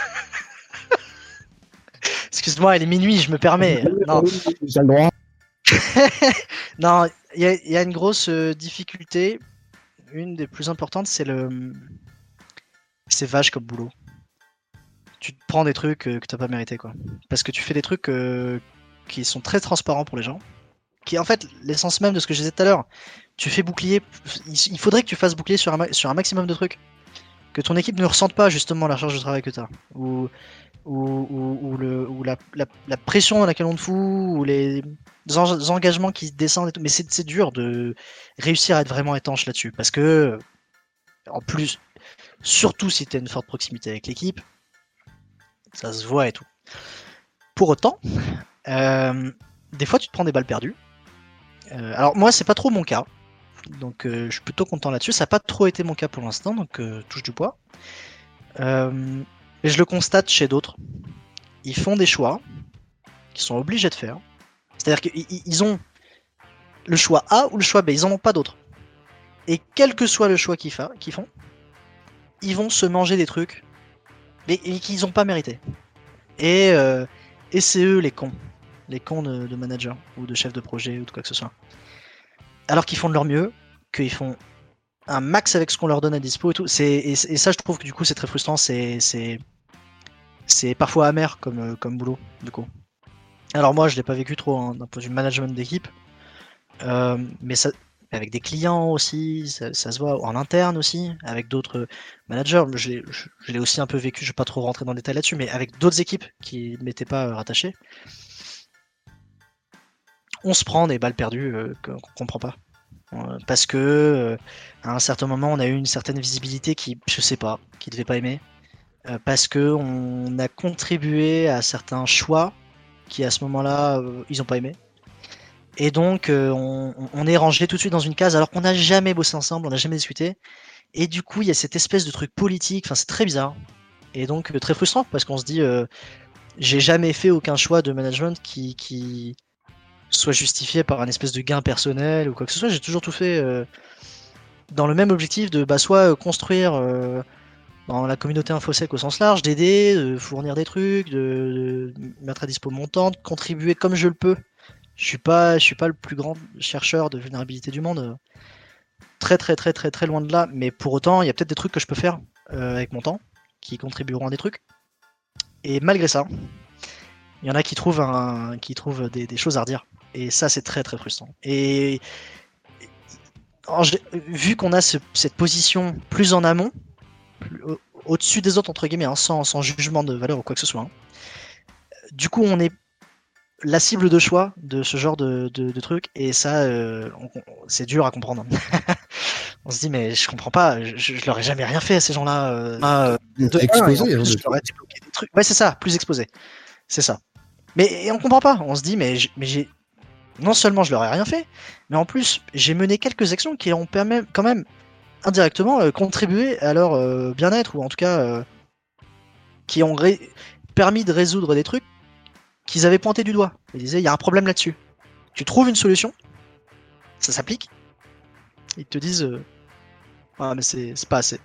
[SPEAKER 2] Excuse-moi, il est minuit, je me permets. Non, il y, a- il y a une grosse euh, difficulté. Une des plus importantes, c'est le. C'est vache comme boulot. Tu te prends des trucs euh, que t'as pas mérité, quoi. Parce que tu fais des trucs euh, qui sont très transparents pour les gens. Qui est en fait l'essence même de ce que je disais tout à l'heure. Tu fais bouclier. Il faudrait que tu fasses bouclier sur un, ma- sur un maximum de trucs. Que ton équipe ne ressente pas justement la charge de travail que t'as. Ou, ou, ou, ou la, la, pression dans laquelle on te fout. Ou les, engagements qui descendent. Mais c'est c'est dur de réussir à être vraiment étanche là-dessus. Parce que, en plus, surtout si tu as une forte proximité avec l'équipe. Ça se voit et tout. Pour autant, euh, des fois tu te prends des balles perdues. Euh, alors moi c'est pas trop mon cas, donc euh, je suis plutôt content là-dessus. Ça n'a pas trop été mon cas pour l'instant, donc euh, touche du bois. Euh, et je le constate chez d'autres. Ils font des choix qu'ils sont obligés de faire. C'est-à-dire qu'ils ils ont le choix A ou le choix B, ils en ont pas d'autre. Et quel que soit le choix qu'ils font, ils vont se manger des trucs mais, qu'ils n'ont pas mérité. Et, euh, et c'est eux les cons. Les cons de, de managers ou de chefs de projet ou de quoi que ce soit. Alors qu'ils font de leur mieux, qu'ils font un max avec ce qu'on leur donne à dispo et tout. Et, ça, je trouve que du coup, c'est très frustrant. C'est, parfois amer comme, euh, comme boulot, du coup. Alors moi, je l'ai pas vécu trop hein, d'un point de vue management d'équipe. Euh, mais avec des clients aussi, ça, se voit en interne aussi, avec d'autres managers. Je je, l'ai aussi un peu vécu, je vais pas trop rentrer dans le détail là-dessus, mais avec d'autres équipes qui ne m'étaient pas euh, rattachées. On se prend des balles perdues euh, qu'on qu'on comprend pas. Euh, parce que euh, à un certain moment, on a eu une certaine visibilité qui, je sais pas, qui devait pas aimer. Parce que on a contribué à certains choix qui, à ce moment-là, ils ont pas aimé. Et donc, on, est rangé tout de suite dans une case alors qu'on n'a jamais bossé ensemble, on n'a jamais discuté. Et du coup, il y a cette espèce de truc politique, enfin, c'est très bizarre. Et donc, très frustrant parce qu'on se dit, j'ai jamais fait aucun choix de management qui soit justifié par un espèce de gain personnel ou quoi que ce soit. J'ai toujours tout fait euh, dans le même objectif de bah, soit euh, construire euh, dans la communauté InfoSec au sens large, d'aider, de fournir des trucs, de, mettre à dispo mon temps, de contribuer comme je le peux. Je suis pas, je suis pas le plus grand chercheur de vulnérabilité du monde. Très très très très très loin de là, mais pour autant, il y a peut-être des trucs que je peux faire avec mon temps qui contribueront à des trucs. Et malgré ça, il y en a qui trouvent, un, qui trouvent des, des choses à redire. Et ça, c'est très très frustrant. Et alors, vu qu'on a ce- cette position plus en amont, au- au-dessus des autres, entre guillemets, hein, sans, sans jugement de valeur ou quoi que ce soit, hein, du coup, on est la cible de choix de ce genre de, de, de trucs. Et ça, euh, c'est dur à comprendre. on se dit, mais je comprends pas, je, je leur ai jamais rien fait à ces gens-là. euh, euh, un, et en
[SPEAKER 3] exposé. hein,
[SPEAKER 2] plus,
[SPEAKER 3] de-
[SPEAKER 2] je leur ai débloqué des trucs. Ouais, c'est ça, plus exposé. C'est ça. Mais et on comprend pas. On se dit, mais j'ai. Non seulement je leur ai rien fait, mais en plus, j'ai mené quelques actions qui ont permis, quand même, indirectement, euh, contribué à leur euh, bien-être, ou en tout cas, euh, qui ont permis de résoudre des trucs qu'ils avaient pointé du doigt. Ils disaient, il y a un problème là-dessus. Tu trouves une solution, ça s'applique, ils te disent, ah, mais c'est pas assez.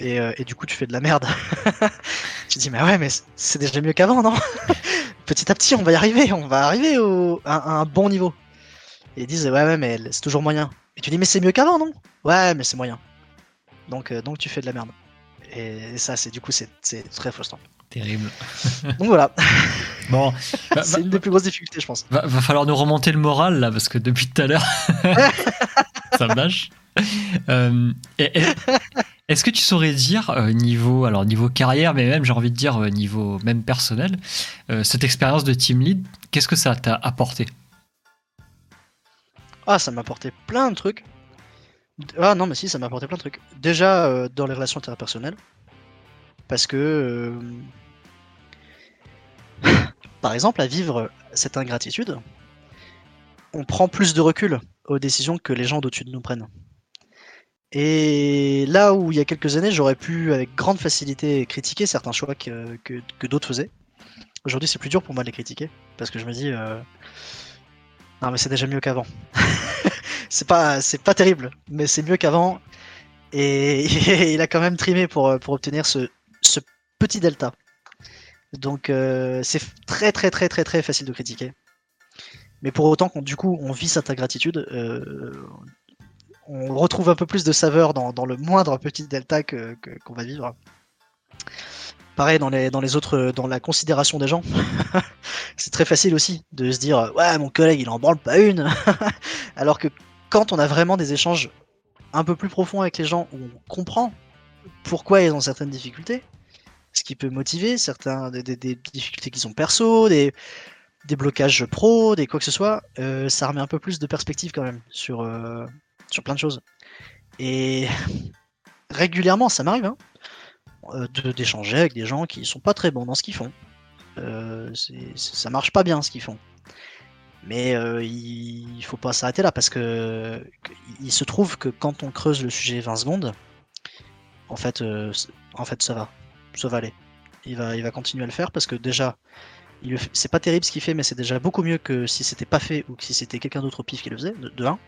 [SPEAKER 2] Et, et du coup, tu fais de la merde. tu dis, mais ouais, mais c'est déjà mieux qu'avant, non? Petit à petit, on va y arriver, on va arriver au, à, à un bon niveau. Et ils disent, ouais, ouais, mais c'est toujours moyen. Et tu dis, mais c'est mieux qu'avant, non? Ouais, mais c'est moyen. Donc, euh, donc tu fais de la merde. Et ça, c'est du coup, c'est très frustrant.
[SPEAKER 1] Terrible.
[SPEAKER 2] Donc voilà,
[SPEAKER 1] Bon,
[SPEAKER 2] c'est une des plus grosses difficultés, je pense.
[SPEAKER 1] va- va falloir nous remonter le moral là, parce que depuis tout à l'heure, ça me lâche. Euh, et- et- Est-ce que tu saurais dire euh, niveau alors niveau carrière, mais même j'ai envie de dire euh, niveau même personnel, euh, cette expérience de team lead, qu'est-ce que ça t'a apporté?
[SPEAKER 2] Ah, ça m'a apporté plein de trucs. Ah non, mais si, ça m'a apporté plein de trucs. Déjà, dans les relations interpersonnelles. Parce que. Par exemple, à vivre cette ingratitude, on prend plus de recul aux décisions que les gens d'au-dessus de nous prennent. Et là où il y a quelques années, j'aurais pu avec grande facilité critiquer certains choix que, que, d'autres faisaient, aujourd'hui c'est plus dur pour moi de les critiquer. Parce que je me dis. euh, Non, mais c'est déjà mieux qu'avant c'est pas pas terrible, mais c'est mieux qu'avant. Et, il a quand même trimé pour, pour obtenir ce, ce petit delta. Donc euh, c'est très très très très très facile de critiquer. Mais pour autant du coup on vit cette ingratitude, euh, on retrouve un peu plus de saveur dans, dans le moindre petit delta que que- qu'on va vivre. Pareil dans les dans les autres dans la considération des gens. c'est très facile aussi de se dire ouais mon collègue il en branle pas une, alors que quand on a vraiment des échanges un peu plus profonds avec les gens où on comprend pourquoi ils ont certaines difficultés, ce qui peut motiver certains des, des- des difficultés qui sont perso, des, des blocages pro, des quoi que ce soit, euh, ça remet un peu plus de perspective quand même sur, euh, sur plein de choses. Et régulièrement, ça m'arrive, hein, euh, d'échanger avec des gens qui sont pas très bons dans ce qu'ils font. Euh, ça marche pas bien ce qu'ils font. Mais euh, il, faut pas s'arrêter là parce que il se trouve que quand on creuse le sujet 20 secondes, en fait, en fait, ça va, ça va aller. Il va, il va continuer à le faire parce que déjà, c'est pas terrible ce qu'il fait, mais c'est déjà beaucoup mieux que si c'était pas fait ou que si c'était quelqu'un d'autre au pif qui le faisait. De, de un.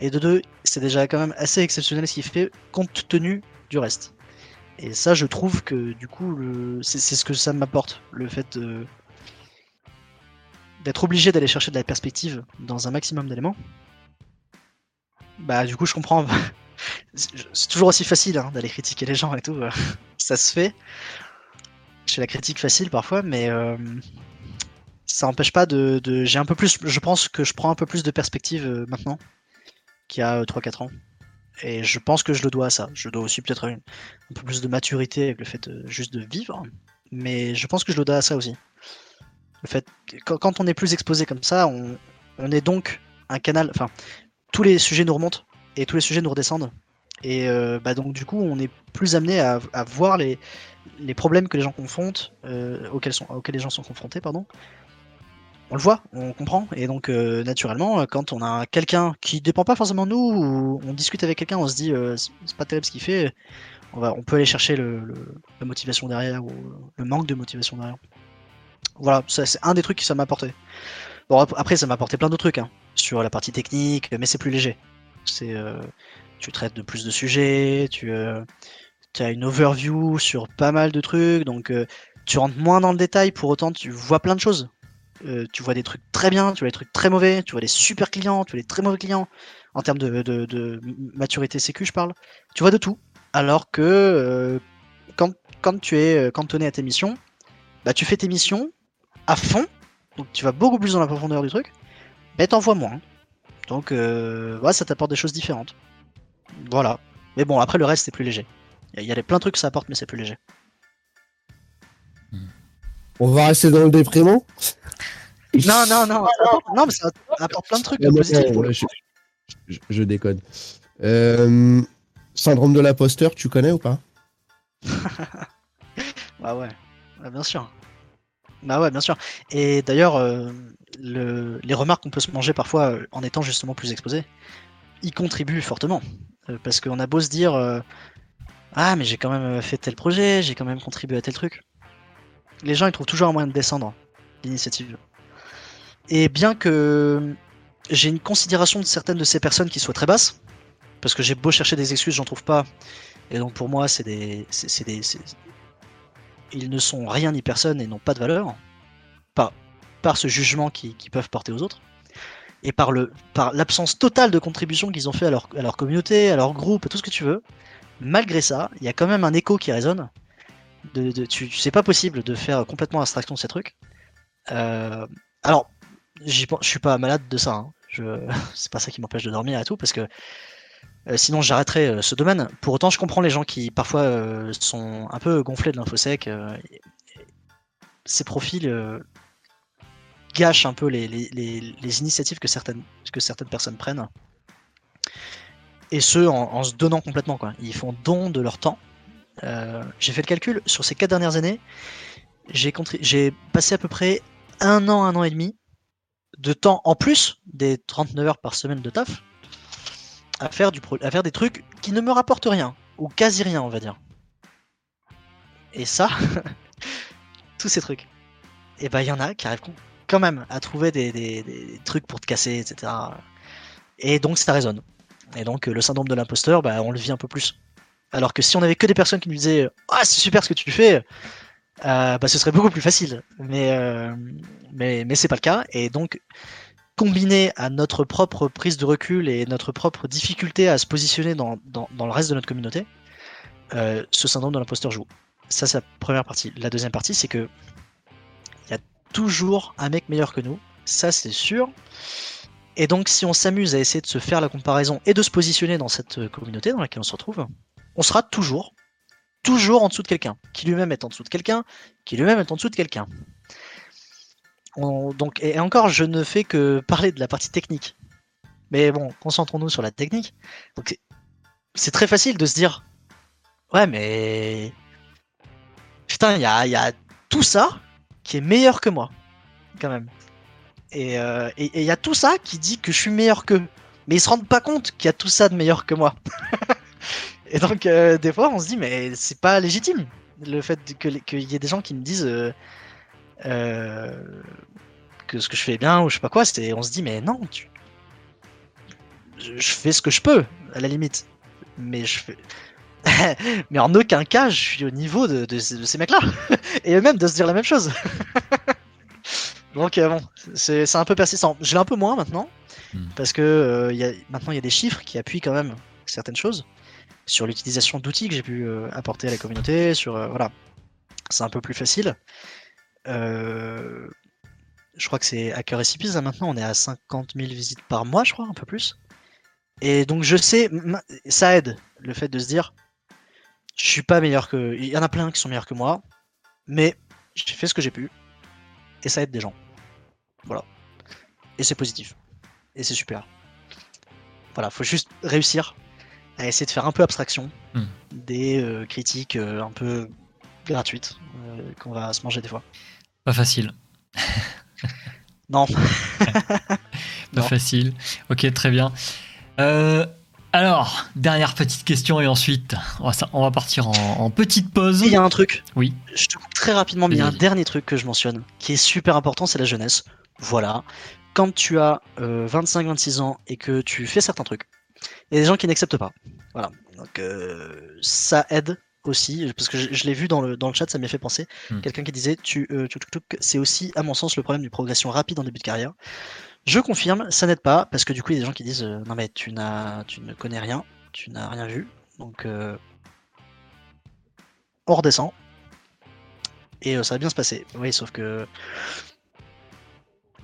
[SPEAKER 2] Et de deux, c'est déjà quand même assez exceptionnel ce qu'il fait compte tenu du reste. Et ça, je trouve que du coup, c'est ce que ça m'apporte, le fait de- d'être obligé d'aller chercher de la perspective dans un maximum d'éléments. Bah, du coup, je comprends. C'est toujours aussi facile hein, d'aller critiquer les gens et tout. ça se fait. Je fais la critique facile parfois, mais euh, ça n'empêche pas de. de- J'ai un peu plus. Je pense que je prends un peu plus de perspective euh, maintenant qu'il y a 3-4 ans. Et je pense que je le dois à ça. Je dois aussi peut-être une- un peu plus de maturité avec le fait juste de vivre. Mais je pense que je le dois à ça aussi. Le fait quand, on est plus exposé comme ça, on, est donc un canal. Enfin, tous les sujets nous remontent et tous les sujets nous redescendent. Et euh, bah donc du coup, on est plus amené à, voir les, les problèmes que les gens confrontent, euh, auxquels, sont, auxquels les gens sont confrontés, pardon. On le voit, on comprend, et donc euh, naturellement, euh, quand on a quelqu'un qui dépend pas forcément de nous, ou on discute avec quelqu'un, on se dit euh, c'est pas terrible ce qu'il fait, on, va, on peut aller chercher la motivation derrière, ou le manque de motivation derrière. Voilà, c'est un des trucs que ça m'a apporté. Bon, ap- après, ça m'a apporté plein d'autres trucs, hein, sur la partie technique, mais c'est plus léger. C'est, tu traites de plus de sujets, tu, as une overview sur pas mal de trucs, donc tu rentres moins dans le détail, pour autant tu vois plein de choses. Euh, tu vois des trucs très bien, tu vois des trucs très mauvais, tu vois des super clients, tu vois des très mauvais clients, en termes de, maturité sécu, je parle. Tu vois de tout. Alors que euh, quand, tu es euh, cantonné à tes missions, bah, tu fais tes missions à fond, donc tu vas beaucoup plus dans la profondeur du truc, mais t'en vois moins. Donc euh, ça t'apporte des choses différentes. Voilà. Mais bon, après le reste c'est plus léger. Il y, a- y a plein de trucs que ça apporte, mais c'est plus léger.
[SPEAKER 3] On va rester dans le déprimant
[SPEAKER 2] Non, non, non, non, mais ça apporte plein de trucs de positifs. pour le
[SPEAKER 3] je, je- je déconne. Euh, syndrome de l'imposteur, tu connais ou pas?
[SPEAKER 2] Bah ouais, Ouais, bien sûr. Bah ouais, bien sûr. Et d'ailleurs, euh, le- les remarques qu'on peut se manger parfois euh, en étant justement plus exposé, y contribuent fortement. Parce qu'on a beau se dire Ah, mais j'ai quand même fait tel projet, j'ai quand même contribué à tel truc. Les gens, ils trouvent toujours un moyen de descendre l'initiative. Et bien que j'ai une considération de certaines de ces personnes qui soient très basses, parce que j'ai beau chercher des excuses, j'en trouve pas. Et donc pour moi, c'est des, ils ne sont rien ni personne et n'ont pas de valeur par, par ce jugement qu'ils peuvent porter aux autres et par le par l'absence totale de contribution qu'ils ont fait à leur, communauté, à leur groupe, à tout ce que tu veux. Malgré ça, il y a quand même un écho qui résonne. C'est pas possible de faire complètement abstraction de ces trucs. Euh, alors, je suis pas malade de ça. hein. Je, c'est pas ça qui m'empêche de dormir et tout, parce que euh, sinon j'arrêterais euh, ce domaine. Pour autant, je comprends les gens qui parfois euh, sont un peu gonflés de l'infosec. ces profils gâchent un peu les, initiatives que certaines, que certaines personnes prennent. Et ce, en, se donnant complètement. Quoi. Ils font don de leur temps. J'ai fait le calcul, sur ces quatre dernières années, j'ai passé à peu près un an, un an et demi de temps en plus des 39 heures par semaine de taf à faire, du pro- à faire des trucs qui ne me rapportent rien, ou quasi rien, on va dire. Et ça, tous ces trucs, et ben il y en a qui arrivent quand même à trouver des, des- des trucs pour te casser, etc. Et donc ça résonne. Et donc euh, le syndrome de l'imposteur, bah, on le vit un peu plus. Alors que si on avait que des personnes qui nous disaient Ah, c'est super ce que tu fais, bah, ce serait beaucoup plus facile. Mais, euh, mais, mais c'est pas le cas. Et donc, combiné à notre propre prise de recul et notre propre difficulté à se positionner dans, dans, dans le reste de notre communauté, euh, ce syndrome de l'imposteur joue. Ça, c'est la première partie. La deuxième partie, c'est que il y a toujours un mec meilleur que nous. Ça, c'est sûr. Et donc, si on s'amuse à essayer de se faire la comparaison et de se positionner dans cette euh, communauté dans laquelle on se retrouve, on sera toujours, toujours en dessous de quelqu'un, qui lui-même est en dessous de quelqu'un, qui lui-même est en dessous de quelqu'un. On- donc, et encore, je ne fais que parler de la partie technique. Mais bon, concentrons-nous sur la technique. Donc, c'est- très facile de se dire Ouais, mais. Putain, il y a, tout ça qui est meilleur que moi, quand même. Et euh, il y a tout ça qui dit que je suis meilleur qu'eux. Mais ils se rendent pas compte qu'il y a tout ça de meilleur que moi. et donc, euh, des fois, on se dit, mais c'est pas légitime. Le fait qu'il y ait des gens qui me disent euh, euh, que ce que je fais est bien ou je sais pas quoi, c'est, on se dit, mais non, tu... je, je fais ce que je peux, à la limite. Mais je fais. mais en aucun cas, je suis au niveau de, de, de ces mecs-là. Et eux-mêmes de se dire la même chose. Donc, bon, c'est un peu persistant. Je l'ai un peu moins maintenant.
[SPEAKER 1] Hmm.
[SPEAKER 2] Parce que il y a, maintenant, il y a des chiffres qui appuient quand même certaines choses. Sur l'utilisation d'outils que j'ai pu euh, apporter à la communauté. Sur, euh, voilà. C'est un peu plus facile. Euh, je crois que c'est Hacker Recipes là, maintenant. On est à 50 000 visites par mois, je crois, un peu plus. Et donc, je sais, ça aide le fait de se dire je suis pas meilleur que. Il y en a plein qui sont meilleurs que moi, mais j'ai fait ce que j'ai pu, et ça aide des gens. Voilà. Et c'est positif. Et c'est super. Voilà, faut juste réussir à essayer de faire un peu abstraction
[SPEAKER 1] Hmm.
[SPEAKER 2] des euh, critiques euh, un peu gratuites euh, qu'on va se manger des fois.
[SPEAKER 1] Pas facile.
[SPEAKER 2] Non,
[SPEAKER 1] Pas
[SPEAKER 2] Non.
[SPEAKER 1] facile. Ok, très bien. Alors, dernière petite question et ensuite, on va, ça- on va partir en, en petite pause.
[SPEAKER 2] il y a un truc.
[SPEAKER 1] Oui.
[SPEAKER 2] Je te coupe très rapidement, mais il y a un dernier truc que je mentionne qui est super important, c'est la jeunesse. Voilà. Quand tu as 25-26 ans et que tu fais certains trucs, il y a des gens qui n'acceptent pas. Voilà. Donc euh, ça aide aussi, parce que je, je l'ai vu dans le, dans le chat, ça m'y a fait penser.
[SPEAKER 1] Hmm.
[SPEAKER 2] Quelqu'un qui disait, tu, euh, c'est aussi, à mon sens, le problème d'une progression rapide en début de carrière. Je confirme, ça n'aide pas, parce que du coup, il y a des gens qui disent, euh, non mais tu, n'as, tu ne connais rien, tu n'as rien vu, donc euh, on redescend. Et euh, ça va bien se passer. Oui, sauf que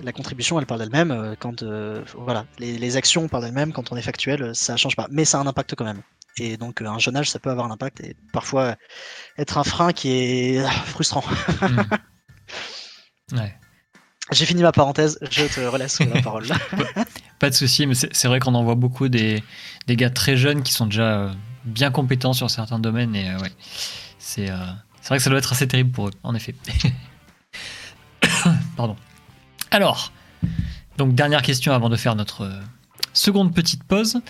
[SPEAKER 2] la contribution, elle parle d'elle-même. euh, Quand euh, voilà, les, les actions parlent d'elles-mêmes. Quand on est factuel, euh, ça change pas. Mais ça a un impact quand même. Et donc un jeune âge, ça peut avoir un impact et parfois être un frein qui est ah, frustrant.
[SPEAKER 1] Hmm. Ouais.
[SPEAKER 2] J'ai fini ma parenthèse. Je te relaisse la parole.
[SPEAKER 1] Pas de souci, mais c'est vrai qu'on en voit beaucoup des, des gars très jeunes qui sont déjà bien compétents sur certains domaines et euh, ouais, c'est euh, c'est vrai que ça doit être assez terrible pour eux, en effet. Pardon. Alors, donc dernière question avant de faire notre euh, seconde petite pause.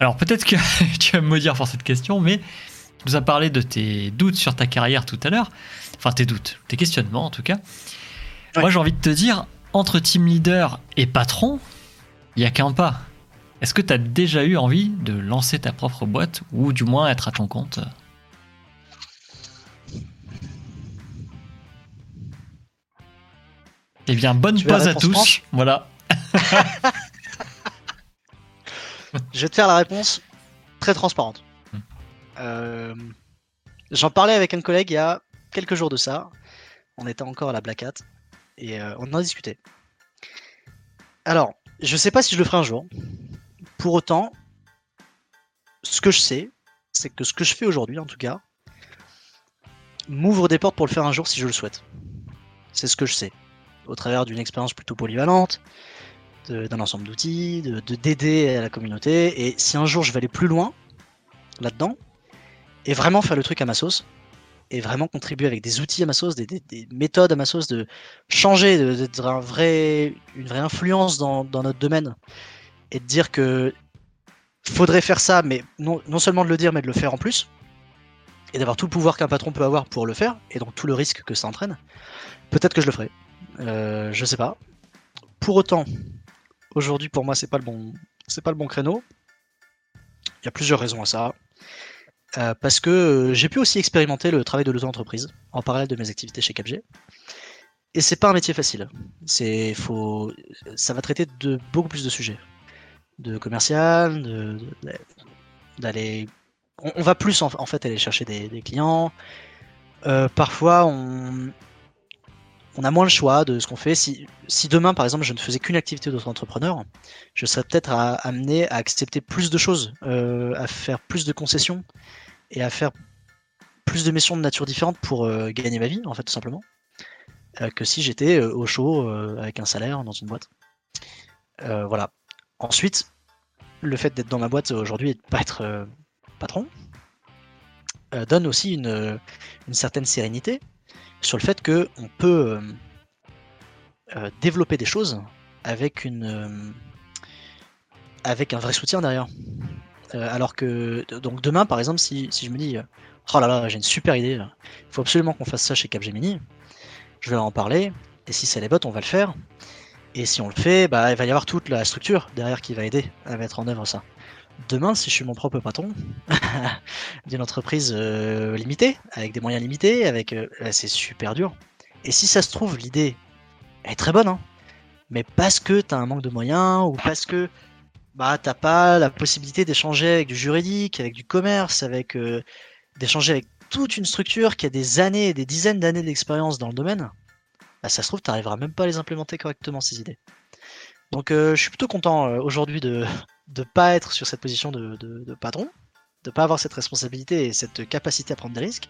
[SPEAKER 1] Alors peut-être que tu vas me maudire pour cette question, mais tu nous as parlé de tes doutes sur ta carrière tout à l'heure. Enfin tes doutes, tes questionnements en tout cas.
[SPEAKER 2] Ouais.
[SPEAKER 1] Moi j'ai envie de te dire, entre team leader et patron, il n'y a qu'un pas. Est-ce que tu as déjà eu envie de lancer ta propre boîte ou du moins être à ton compte? Eh bien, bonne
[SPEAKER 2] Tu
[SPEAKER 1] pause à tous. Voilà.
[SPEAKER 2] Je vais te faire la réponse très transparente.
[SPEAKER 1] Hmm.
[SPEAKER 2] Euh, J'en parlais avec un collègue il y a quelques jours de ça. On était encore à la Black Hat et euh, on en discutait. Alors, je sais pas si je le ferai un jour. Pour autant, ce que je sais, c'est que ce que je fais aujourd'hui, en tout cas, m'ouvre des portes pour le faire un jour si je le souhaite. C'est ce que je sais. Au travers d'une expérience plutôt polyvalente, d'un ensemble d'outils, de de- d'aider à la communauté. Et si un jour je vais aller plus loin là-dedans, et vraiment faire le truc à ma sauce, et vraiment contribuer avec des outils à ma sauce, des, des- des méthodes à ma sauce, de changer, d'être un vrai, une vraie influence dans, dans notre domaine, et de dire que faudrait faire ça, mais non, non seulement de le dire, mais de le faire en plus, et d'avoir tout le pouvoir qu'un patron peut avoir pour le faire, et donc tout le risque que ça entraîne, peut-être que je le ferai. Euh, je sais pas. Pour autant, aujourd'hui pour moi c'est pas le bon c'est pas le bon créneau. Il y a plusieurs raisons à ça. Euh, parce que euh, j'ai pu aussi expérimenter le travail de l'auto-entreprise en parallèle de mes activités chez Capg. Et c'est pas un métier facile. C'est faut ça va traiter de beaucoup plus de sujets, de commercial, de- d'aller on, va plus en, fait aller chercher des, clients. Parfois on on a moins le choix de ce qu'on fait. Si, demain, par exemple, je ne faisais qu'une activité d'auto-entrepreneur, je serais peut-être amené à accepter plus de choses, euh, à faire plus de concessions et à faire plus de missions de nature différente pour euh, gagner ma vie, en fait, tout simplement, euh, que si j'étais au chaud avec un salaire dans une boîte. Voilà. Ensuite, le fait d'être dans ma boîte aujourd'hui et de pas être patron, donne aussi une certaine sérénité sur le fait que on peut euh, euh, développer des choses avec une euh, avec un vrai soutien derrière. Alors que donc demain par exemple si, si je me dis oh là là j'ai une super idée, il faut absolument qu'on fasse ça chez Capgemini, je vais en parler et si c'est les bots on va le faire et si on le fait bah il va y avoir toute la structure derrière qui va aider à mettre en œuvre ça. Demain si je suis mon propre patron d'une entreprise euh, limitée avec des moyens limités avec euh, c'est super dur et si ça se trouve l'idée est très bonne hein, mais parce que t'as un manque de moyens ou parce que bah t'as pas la possibilité d'échanger avec du juridique, avec du commerce, avec euh, d'échanger avec toute une structure qui a des années des dizaines d'années d'expérience dans le domaine, bah ça se trouve t'arriveras même pas à les implémenter correctement ces idées. Donc je suis plutôt content aujourd'hui de de pas être sur cette position de, de, de patron, de pas avoir cette responsabilité et cette capacité à prendre des risques.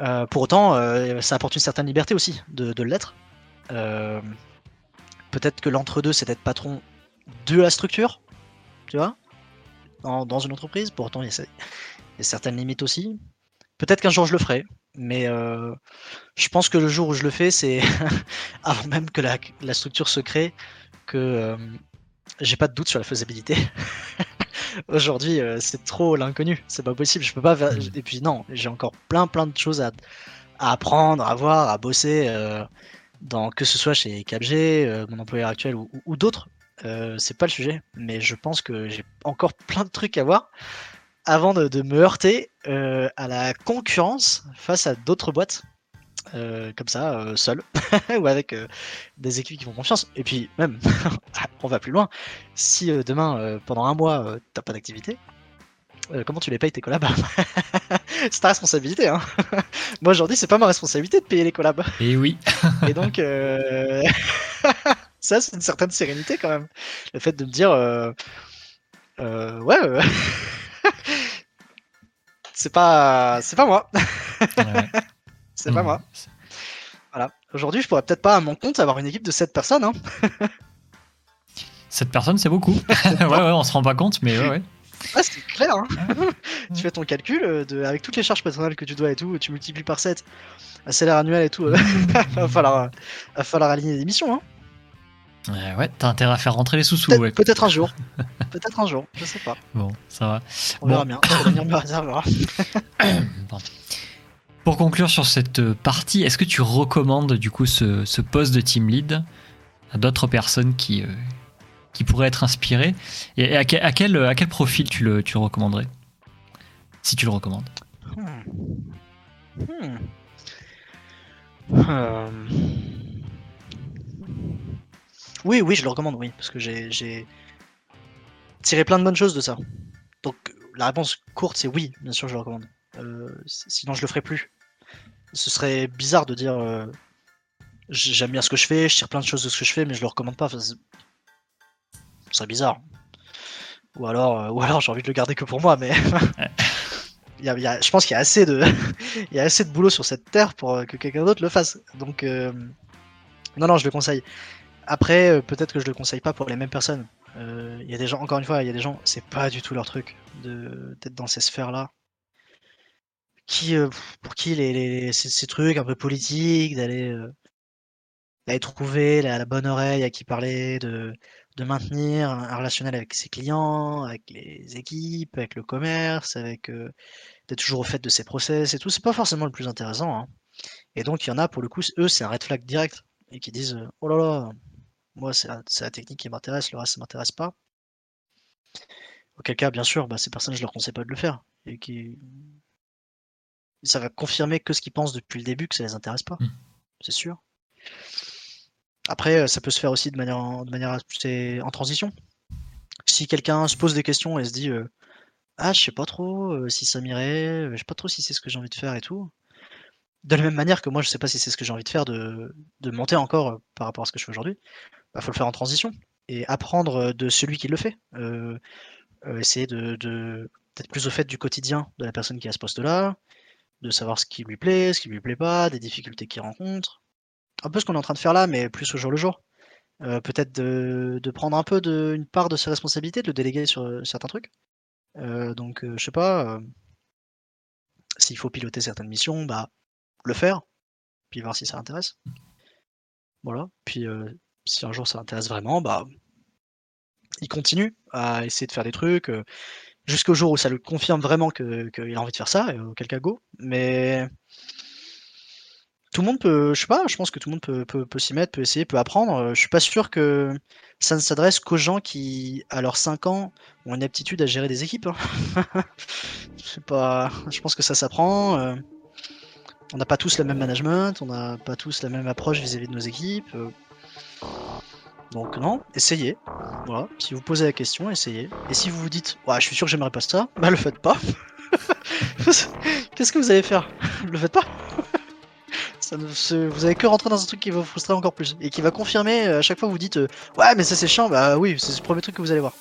[SPEAKER 2] Euh, pour autant, euh, ça apporte une certaine liberté aussi de, de l'être. Euh, Peut-être que l'entre-deux, c'est d'être patron de la structure, tu vois, dans, une entreprise. Pourtant, il y, a, il y a certaines limites aussi. Peut-être qu'un jour je le ferai, mais je pense que le jour où je le fais, c'est avant même que la, la, structure se crée, que j'ai pas de doute sur la faisabilité. Aujourd'hui, euh, c'est trop l'inconnu, c'est pas possible. Je peux pas. Faire... Et puis non, j'ai encore plein plein de choses à, à, apprendre, à voir, à bosser. Euh, dans, que ce soit chez CapG, mon employeur actuel ou, ou, ou d'autres, euh, c'est pas le sujet, mais je pense que j'ai encore plein de trucs à voir avant de, de me heurter euh, à la concurrence face à d'autres boîtes, euh, comme ça, euh, seul, ou avec euh, des équipes qui font confiance. Et puis, même, on va plus loin, si demain, pendant un mois, t'as pas d'activité, comment tu les payes tes collabs? C'est ta responsabilité. Hein Moi aujourd'hui, c'est pas ma responsabilité de payer les collabs.
[SPEAKER 1] Et oui.
[SPEAKER 2] Et donc, ça, c'est une certaine sérénité quand même. Le fait de me dire, ouais, c'est pas, c'est pas moi.
[SPEAKER 1] Ouais.
[SPEAKER 2] C'est pas
[SPEAKER 1] Mmh.
[SPEAKER 2] moi. Voilà. Aujourd'hui, je pourrais peut-être pas à mon compte avoir une équipe de 7 personnes. Hein.
[SPEAKER 1] Cette personne, c'est beaucoup. ouais, ouais, on se rend pas compte, mais ouais, ouais.
[SPEAKER 2] Ah, c'est clair. Hein. tu fais ton calcul euh, de, avec toutes les charges personnelles que tu dois et tout, tu multiplies par 7, un salaire annuel et tout. euh, va, falloir, va falloir aligner des missions. Hein.
[SPEAKER 1] Ouais, ouais, t'as intérêt à faire rentrer les sous-sous,
[SPEAKER 2] Peut-être
[SPEAKER 1] ouais.
[SPEAKER 2] peut-être un jour. Peut-être un jour, je sais pas.
[SPEAKER 1] Bon, ça va.
[SPEAKER 2] On
[SPEAKER 1] Bon.
[SPEAKER 2] verra bien. Réservera.
[SPEAKER 1] Pardon. Pour conclure sur cette euh, partie, est-ce que tu recommandes du coup ce, poste de team lead à d'autres personnes qui, euh, pourraient être inspirées? Et, à, quel, profil tu le, tu recommanderais? Si tu le recommandes.
[SPEAKER 2] Hmm. Hmm. Oui, oui, je le recommande, oui, parce que j'ai tiré plein de bonnes choses de ça. Donc la réponse courte, c'est oui, bien sûr, je le recommande. Euh, sinon, je le ferai plus. Ce serait bizarre de dire euh, j'aime bien ce que je fais, je tire plein de choses de ce que je fais, mais je le recommande pas. Ce serait bizarre. Ou alors, euh, alors j'ai envie de le garder que pour moi, mais il y a- je pense qu'il y a assez de, il y a assez de boulot sur cette terre pour euh, que quelqu'un d'autre le fasse. Donc, non, non, je le conseille. Après, peut-être que je le conseille pas pour les mêmes personnes. Il y a des gens, encore une fois, il y a des gens, c'est pas du tout leur truc d'être dans ces sphères-là. Euh, pour qui les, ces, trucs un peu politiques, d'aller euh, d'aller trouver la, la bonne oreille à qui parler, de, de maintenir un, relationnel avec ses clients, avec les équipes, avec le commerce, avec euh, d'être toujours au fait de ses process et tout, c'est pas forcément le plus intéressant. hein. Et donc il y en a pour le coup, eux c'est un red flag direct et qui disent oh là là, moi c'est la, la technique qui m'intéresse, le reste ça m'intéresse pas. Auquel cas, bien sûr, bah, ces personnes je leur conseille pas de le faire ça va confirmer que ce qu'ils pensent depuis le début que ça les intéresse pas,
[SPEAKER 1] Mm.
[SPEAKER 2] c'est sûr. Après, euh, ça peut se faire aussi de manière en, de manière assez- en transition. Si quelqu'un se pose des questions et se dit euh, ah je sais pas trop euh, si ça m'irait, je sais pas trop si c'est ce que j'ai envie de faire et tout. De la même manière que moi je sais pas si c'est ce que j'ai envie de faire de, de monter encore euh, par rapport à ce que je fais aujourd'hui, bah faut le faire en transition et apprendre de celui qui le fait. Essayer de, de d'être plus au fait du quotidien de la personne qui à ce poste-là, de savoir ce qui lui plaît, ce qui lui plaît pas, des difficultés qu'il rencontre. Un peu ce qu'on est en train de faire là, mais plus au jour le jour. Euh, peut-être de, prendre un peu une part de ses responsabilités, de le déléguer sur euh, certains trucs. Euh, donc, je sais pas, S'il faut piloter certaines missions, bah le faire, puis voir si ça intéresse. Voilà. Puis si un jour ça intéresse vraiment, bah il continue à essayer de faire des trucs jusqu'au jour où ça le confirme vraiment qu'il a envie de faire ça, et auquel cas go. Mais tout le monde peut, je sais pas, je pense que tout le monde peut, peut- peut s'y mettre, peut essayer, peut apprendre. Euh, Je suis pas sûr que ça ne s'adresse qu'aux gens qui, à leurs 5 ans, ont une aptitude à gérer des équipes. hein. Je sais pas, je pense que ça s'apprend. euh, On n'a pas tous le même management, on n'a pas tous la même approche vis-à-vis de nos équipes. Donc non, essayez. Voilà, si vous posez la question, essayez. Et si vous vous dites, ouais, je suis sûr que j'aimerais pas ça, bah le faites pas. Qu'est-ce que vous allez faire? Le faites pas. Vous avez que rentrer dans un truc qui va vous frustrer encore plus et qui va confirmer euh, à chaque fois que vous dites euh, ouais mais ça c'est chiant bah oui c'est le premier truc que vous allez voir